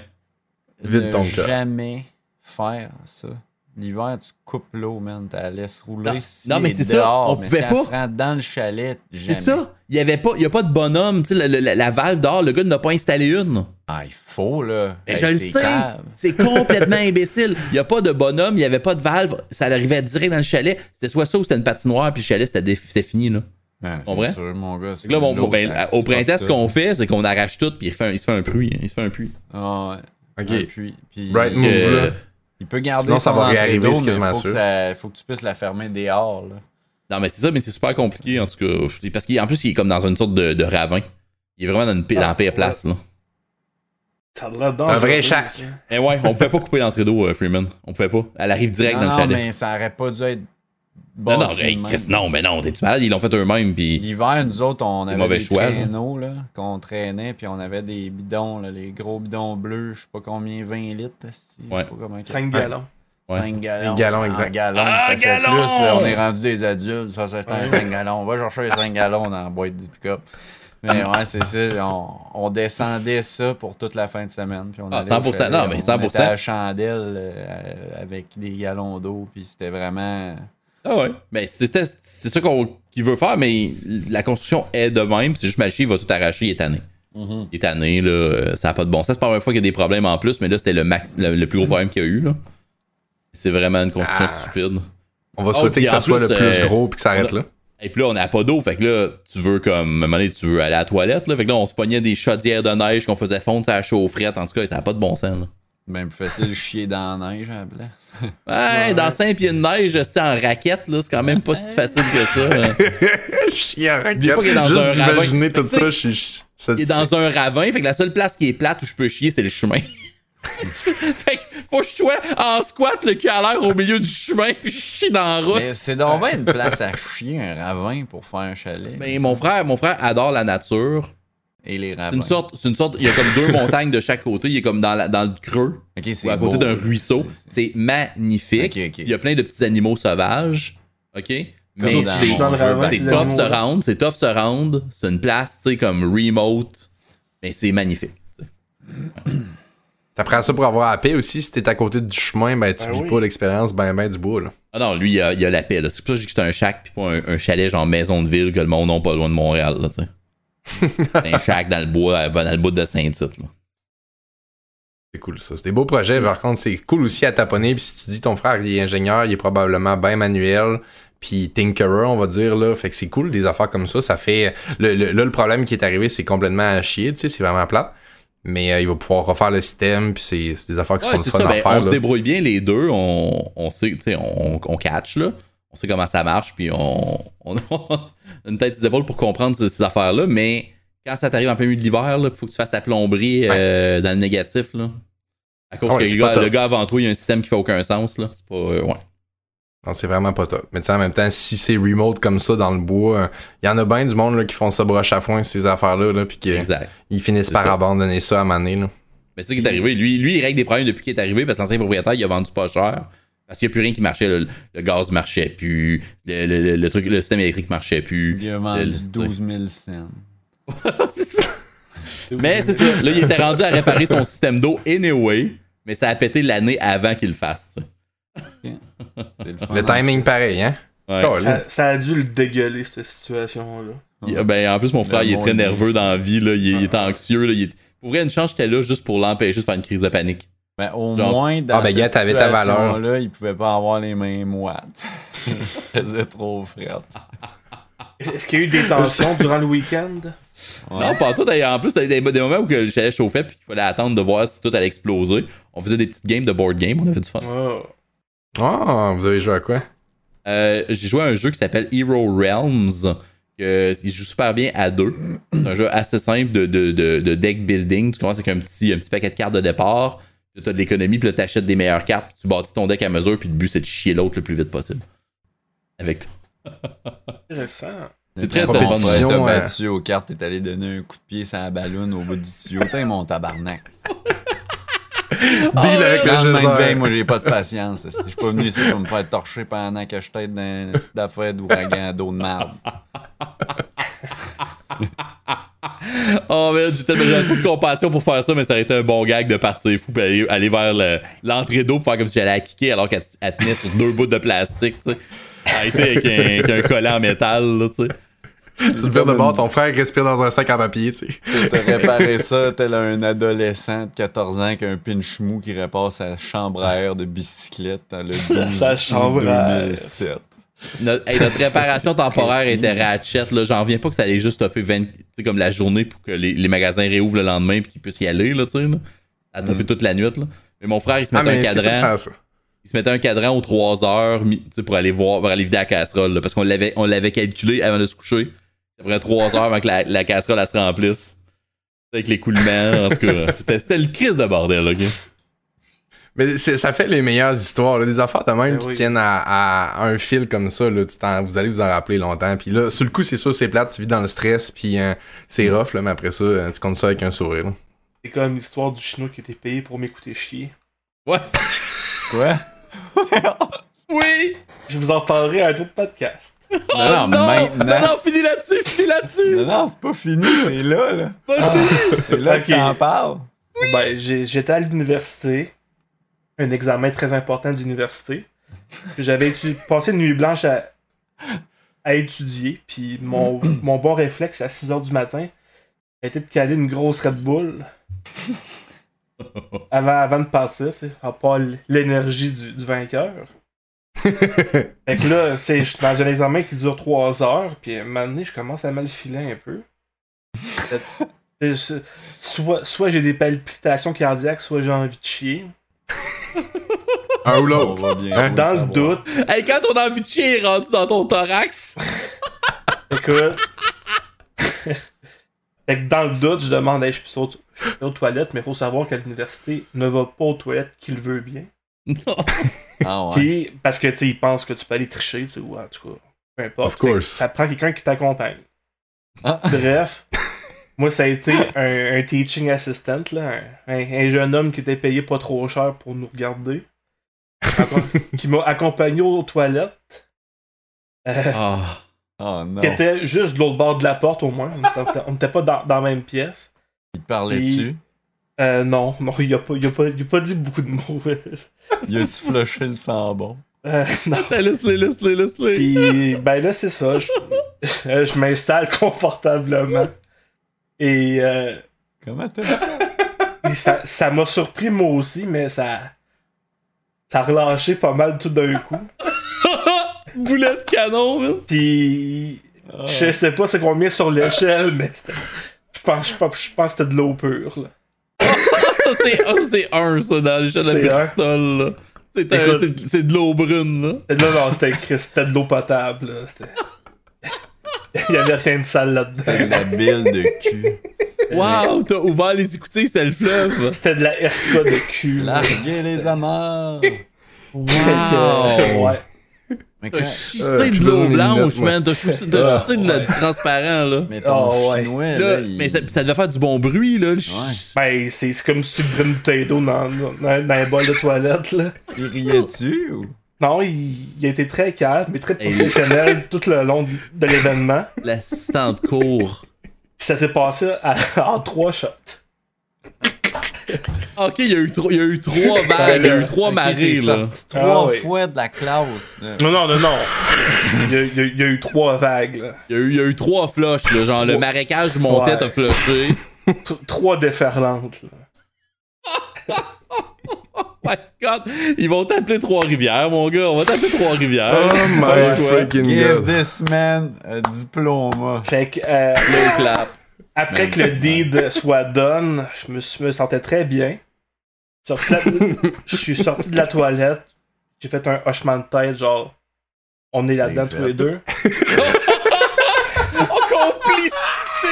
Vide ne ton cœur. jamais faire ça. L'hiver, tu coupes l'eau, man. Tu la laisses rouler. Non, si non, mais c'est ça, dehors, on mais pouvait si pas. Elle se rend dans le chalet. C'est ça. Il y avait pas, il y a pas de bonhomme, tu sais, la, la- la valve dehors, le gars n'a pas installé une. Ah, il faut, là. Ben, Hey, je le sais. C'est complètement <laughs> imbécile. Il n'y a pas de bonhomme, il n'y avait pas de valve. Ça arrivait direct dans le chalet. C'était soit ça ou c'était une patinoire, puis le chalet, c'était, fini, là. Ouais, Comprends? c'est sûr, mon gars. Là, bon, ben, ça au printemps, ce qu'on fait, c'est qu'on arrache tout, puis il, fait un- il se fait un puits. Il se fait un puits. Ah, ouais. Ok. Un puits. Puis, Bright move, là. Il peut garder Sinon, ça son va réarriver, mais quasiment faut que, ça, faut que tu puisses la fermer dehors, là. Non, mais c'est ça, mais c'est super compliqué, en tout cas. Parce qu'en plus, il est comme dans une sorte de, de ravin. Il est vraiment dans, une, dans la pire place, là. Ça a l'air Un vrai ça. Mais ouais, on pouvait pas couper l'entrée d'eau, euh, Freeman. On pouvait pas. Elle arrive direct non, dans le non, chalet. mais ça aurait pas dû être Non, non. Chris, non, mais non, t'es-tu malade? Ils l'ont fait eux-mêmes, puis. L'hiver, nous autres, on avait mauvais des choix, là. traîneaux là, qu'on traînait, puis on avait des bidons, là, les gros bidons bleus, je sais pas combien, 20 litres, esti, je sais Ouais. pas comment. 5 gallons. Ouais. 5 gallons. Un gallon, En exact. gallons, Ah, ça fait gallon! plus, là, on est rendu des adultes, ça, c'est un Ouais. 5 gallons. On va chercher les 5 gallons dans la boîte du pick-up. Mais <laughs> ouais, c'est ça, on, on descendait ça pour toute la fin de semaine. Puis on Ah, allait au 100%, chalet, non, mais On 100%. était à la chandelle euh, avec des gallons d'eau, puis c'était vraiment... Ah ouais. Mais c'était- c'est ça qu'on, qu'il veut faire, mais la construction est de même. C'est juste Malchi, il va tout arracher, il est tanné. Il est tanné, là. euh, Ça n'a pas de bon sens. C'est pas la première fois qu'il y a des problèmes en plus, mais là, c'était le, max, le, le plus gros problème qu'il y a eu, là. C'est vraiment une construction Ah. stupide. On va Oh, souhaiter puis que ça soit plus, le plus euh, gros puis que ça arrête là. Et puis là, on n'a pas d'eau, fait que là, tu veux comme, à un moment donné, tu veux aller à la toilette, là. Fait que là, on se pognait des chaudières de neige qu'on faisait fondre sur la chaufferette. En tout cas, ça n'a pas de bon sens, là. Même plus facile chier dans la neige à la place. <laughs> Ouais, dans 5 pieds de neige, c'est en raquette, là, c'est quand même pas si facile que ça. Chien <laughs> en Oublie pas est Juste d'imaginer tout ça, je suis. Il est dans un ravin, fait que la seule place qui est plate où je peux chier, c'est le chemin. <laughs> fait que faut que je sois en squat, le cul à l'air au milieu du chemin, puis je chie dans la route. Mais c'est donc bien une place à chier, un ravin, pour faire un chalet. Mais mon frère, mon frère adore la nature. Et les ravins. C'est une sorte, c'est une sorte, il y a comme deux <laughs> montagnes de chaque côté. Il est comme dans, la- dans le creux ou à côté beau, d'un ruisseau. C'est- magnifique. Il y a plein de petits animaux sauvages. OK? Mais c'est, tough animaux, se rendre. C'est tough se rendre. C'est une place, tu sais, comme remote. Mais c'est magnifique. <clears throat> T'apprends ça pour avoir la paix aussi. Si t'es à côté du chemin, ben tu Ben vis oui. pas l'expérience ben ben du bois. Là. Ah non, lui, il a, il a la paix. là. C'est pour ça que je dis que c'est un shack puis pas un, un chalet genre maison de ville que le monde n'a pas loin de Montréal. Là, <laughs> un shack dans le bois, dans le bout de Saint-Tite. C'est cool ça. C'est des beaux projets. Par contre, c'est cool aussi à taponner. Puis si tu dis ton frère il est ingénieur, il est probablement bien manuel. Puis tinkerer, on va dire là. Fait que c'est cool des affaires comme ça. Ça fait. Le, le- là, le problème qui est arrivé, c'est complètement à chier. Tu sais, c'est vraiment plate. Mais euh, il va pouvoir refaire le système. Puis c'est des affaires qui Ouais, sont le fun ça, à ben, faire. on se débrouille bien les deux. On, on sait, tu sais, on, on catch, là. On sait comment ça marche, puis on, on <laughs> a une tête des épaules pour comprendre ces, ces affaires-là. Mais quand ça t'arrive en plein milieu de l'hiver, il faut que tu fasses ta plomberie euh, dans le négatif. Là. À cause Ah ouais, que le gars, top. le gars avant toi, il y a un système qui fait aucun sens. Là. C'est pas. euh, ouais. Non, c'est vraiment pas top. Mais tu sais, en même temps, si c'est remote comme ça dans le bois, il y en a bien du monde là, qui font ça broche à foin, ces affaires-là, là, puis qu'ils finissent par ça. abandonner ça à maner. Là. Mais c'est ça qui est arrivé. Lui, lui, il règle des problèmes depuis qu'il est arrivé parce que l'ancien propriétaire, il a vendu pas cher. Parce qu'il n'y a plus rien qui marchait. Le, le gaz marchait plus. Le, le- le- le truc, le système électrique marchait plus. Il a vendu Le- 12 000 cents. <laughs> C'est ça. Mais c'est ça. Là, il était rendu à réparer son système d'eau anyway. Mais ça a pété l'année avant qu'il le fasse. le fun. Le timing pareil, hein? Ouais. Ça, ça a dû le dégueuler, cette situation-là. Il- ben, en plus, mon frère, Le il est très nerveux dans la vie. Là. Il, est, il est anxieux. Là. Il est... Pour vrai, une chance, j'étais là juste pour l'empêcher de faire une crise de panique. Ben, au Genre- moins, dans Ah, ben, cette valeur. situation-là, il pouvait pas avoir les mains moites. <laughs> il faisait trop fret. Est-ce qu'il y a eu des tensions durant le week-end? Non, pas tout. En plus, des, des moments où chalet chauffait puis qu'il fallait attendre de voir si tout allait exploser. On faisait des petites games de board game, on avait du fun. Oh. Ah, vous avez joué à quoi? Euh, j'ai joué à un jeu qui s'appelle Hero Realms. Que, il joue super bien à deux. C'est un jeu assez simple de, de, de, de deck building. Tu commences avec un petit, un petit paquet de cartes de départ. Là, t'as de l'économie, puis là, t'achètes des meilleures cartes. puis tu bâtis ton deck à mesure, puis le but, c'est de chier l'autre le plus vite possible. Avec Intéressant. C'est très compétition, fun. T'as battu aux cartes, t'es allé donner un coup de pied sur la ballon au bout du tuyau. T'es mon tabarnak. <laughs> Deal avec le Dans moi j'ai pas de patience. Je suis pas venu ici pour me faire torcher pendant que je tête d'un site d'affaires d'ouragan d'eau de marde. Oh, man, j'ai tellement j'ai trop de compassion pour faire ça, mais ça aurait été un bon gag de partir fou puis aller, aller vers le- l'entrée d'eau pour faire comme si j'allais la kicker alors qu'elle elle tenait sur deux bouts de plastique, tu sais. A été avec un, avec un collant en métal, là, tu sais. Tu te vires de bord, ton frère respire dans un sac en papier, tu sais. T'as réparé ça tel un adolescent de 14 ans qui a un pinch mou qui répare sa chambre à air de bicyclette dans le 12 <laughs> Sa chambre à air. 2007. Notre, hey, notre réparation <laughs> temporaire était ratchet, là. J'en reviens pas que ça allait juste toffer 20, tu sais, comme la journée pour que les, les magasins réouvrent le lendemain et qu'ils puissent y aller, là, tu sais, là. Ça a toffé toute la nuit, là. Mais mon frère, il se Ah, mettait un cadran. ça. il se mettait un cadran aux 3 heures mi- tu sais, pour aller voir, pour aller vider la casserole. là, parce qu'on l'avait, on l'avait calculé avant de se coucher. Après 3 <laughs> heures avant que la, la casserole elle se remplisse. Avec les coulements. En tout cas, c'était, le crise de bordel, ok? Mais ça fait les meilleures histoires, là. des affaires de même Ben qui oui. tiennent à, à un fil comme ça. Là, tu t'en- vous allez vous en rappeler longtemps. Puis là, sur le coup, c'est sûr, c'est plate, tu vis dans le stress, puis euh, c'est rough, là, mais après ça, euh, tu comptes ça avec un sourire. C'est comme l'histoire du chinois qui était payé pour m'écouter chier. Ouais. Quoi? <laughs> Oui! Je vous en parlerai à un autre podcast. <laughs> Non, Oh non, maintenant. Non, non, finis là-dessus, finis là-dessus! Non, non, c'est pas fini, c'est là, là. Vas-y! C'est là Ok. que t'en parles. Ben, j'ai- j'étais à l'université. Un examen très important d'université. J'avais passé une nuit blanche à, à étudier. Puis mon, <clears throat> mon bon réflexe à 6h du matin a été de caler une grosse Red Bull <laughs> avant, avant de partir, pas l- l'énergie du, du vainqueur. <laughs> fait que là, tu sais, je suis dans un examen qui dure 3 heures, puis à un moment donné, je commence à mal filer un peu. <laughs> Soit j'ai des palpitations cardiaques, soit j'ai envie de chier. Un ou l'autre. Hein? Dans le doute, Hey, quand ton envie de chier est rendu dans ton thorax, écoute. fait que dans le doute, je demande, hey, je suis aux, je suis aux toilettes, mais il faut savoir qu'à l'université, ne va pas aux toilettes qui le veut bien. non. Ah ouais. Puis, parce que, tu sais, ils pensent que tu peux aller tricher, tu sais, ou en tout cas, peu importe. Of course. Que Ça prend quelqu'un qui t'accompagne. Ah. Bref, <laughs> moi, ça a été un, un teaching assistant, là, un, un- un jeune homme qui était payé pas trop cher pour nous regarder, <laughs> qui m'a accompagné aux toilettes. Euh, Ah. Oh non. qui était juste de l'autre bord de la porte au moins. On était- On n'était pas dans, dans la même pièce. Il te parlait Puis- dessus? Euh, non, non, il a pas, il a pas, il a pas dit beaucoup de mots. <laughs> Il a-tu flushé le sang bon? Euh, non. <laughs> Laisse-les, laisse-les, laisse-les. Puis, ben là, c'est ça. Je, je m'installe confortablement. Et euh, Comment t'as <laughs> ça m'a surpris moi aussi, mais ça. Ça a relâché pas mal tout d'un coup. <laughs> Boulet de canon, man. Puis. Ah. Je sais pas c'est combien sur l'échelle, <laughs> mais c'était. Je pense, je pense, je pense que c'était de l'eau pure. Là. Ça, c'est un, ça, dans l'échelle de un. Bristol, là. C'est, de l'eau brune, là. Non, c'était écrit, c'était de l'eau potable. Là. C'était. <laughs> Il y avait rien de sale là-dedans. de la bile de cul? Wow, t'as ouvert les écoutilles, c'est le fleuve. C'était de la SK de cul. là. Larguer les amarres! <laughs> Wow. ouais. Mais T'as quand... chissé Euh, de l'eau blanche, man. T'as chissé, de la- du transparent, là. Mais ton Oh, ouais. chinois, là, Là, il... Mais ça, ça devait faire du bon bruit, là. le ch- Ben, c'est c'est comme si tu ouvrais une bouteille d'eau dans, dans, dans un bol de toilette, là. il riait-tu ou... Non, il, il a été très calme, mais très professionnel <laughs> tout le long de l'événement. L'assistante court. Puis ça s'est passé à- en trois shots. Ok, il y a eu, il y a eu trois vagues, il y a eu trois marées, là. sorti trois Ah, oui. fois de la classe. là. Non, non, non, non. Il y a, il y a- il y a eu trois vagues, là. Il y a eu, il y a eu trois flushs, là. Genre, le Trois. marécage montait, Ouais. t'as flushé. Trois déferlantes, là. <laughs> my god! Ils vont t'appeler Trois-Rivières, mon gars. On va t'appeler Trois-Rivières. Oh my freaking Give god. this man a diplôme. Fait que, euh, Le clap. après que le deed soit done, je me, suis- me sentais très bien. La- je suis sorti de la toilette, j'ai fait un hochement de tête, genre, on est là-dedans tous les deux. Oh, <laughs> complicité!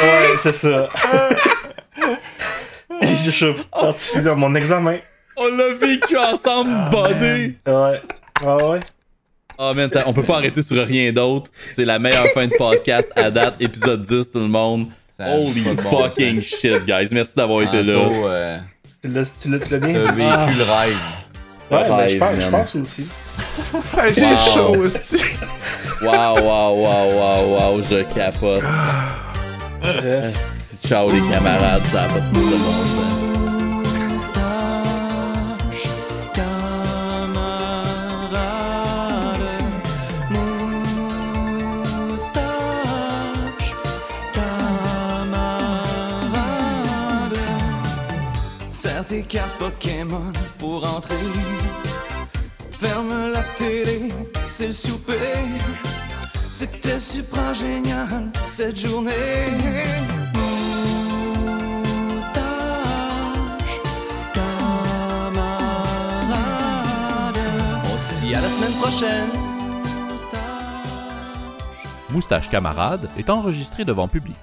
Ouais, c'est ça. Et je suis parti finir mon examen. On l'a vécu ensemble, buddy! Ouais. Ouais, ouais? Oh man, ça- on peut pas arrêter sur rien d'autre. C'est la meilleure fin de podcast à date, épisode 10, tout le monde. Ça Holy bon fucking shit, guys. Merci d'avoir été là. Euh, Tu l'as tu l'as- tu l'as bien dit. vécu le rêve. Ouais, ben, je pense, je man. pense aussi. Ah, <laughs> J'ai Wow. chaud, hostie. Wow, wow, wow, wow, wow, je capote. Ciao les camarades, ça a pas de bon sens. Cartes Pokémon pour entrer. Ferme la télé, c'est le souper. C'était super génial cette journée. Moustache, camarade. On se dit à la semaine prochaine. Moustache. Moustache Camarade est enregistré devant public.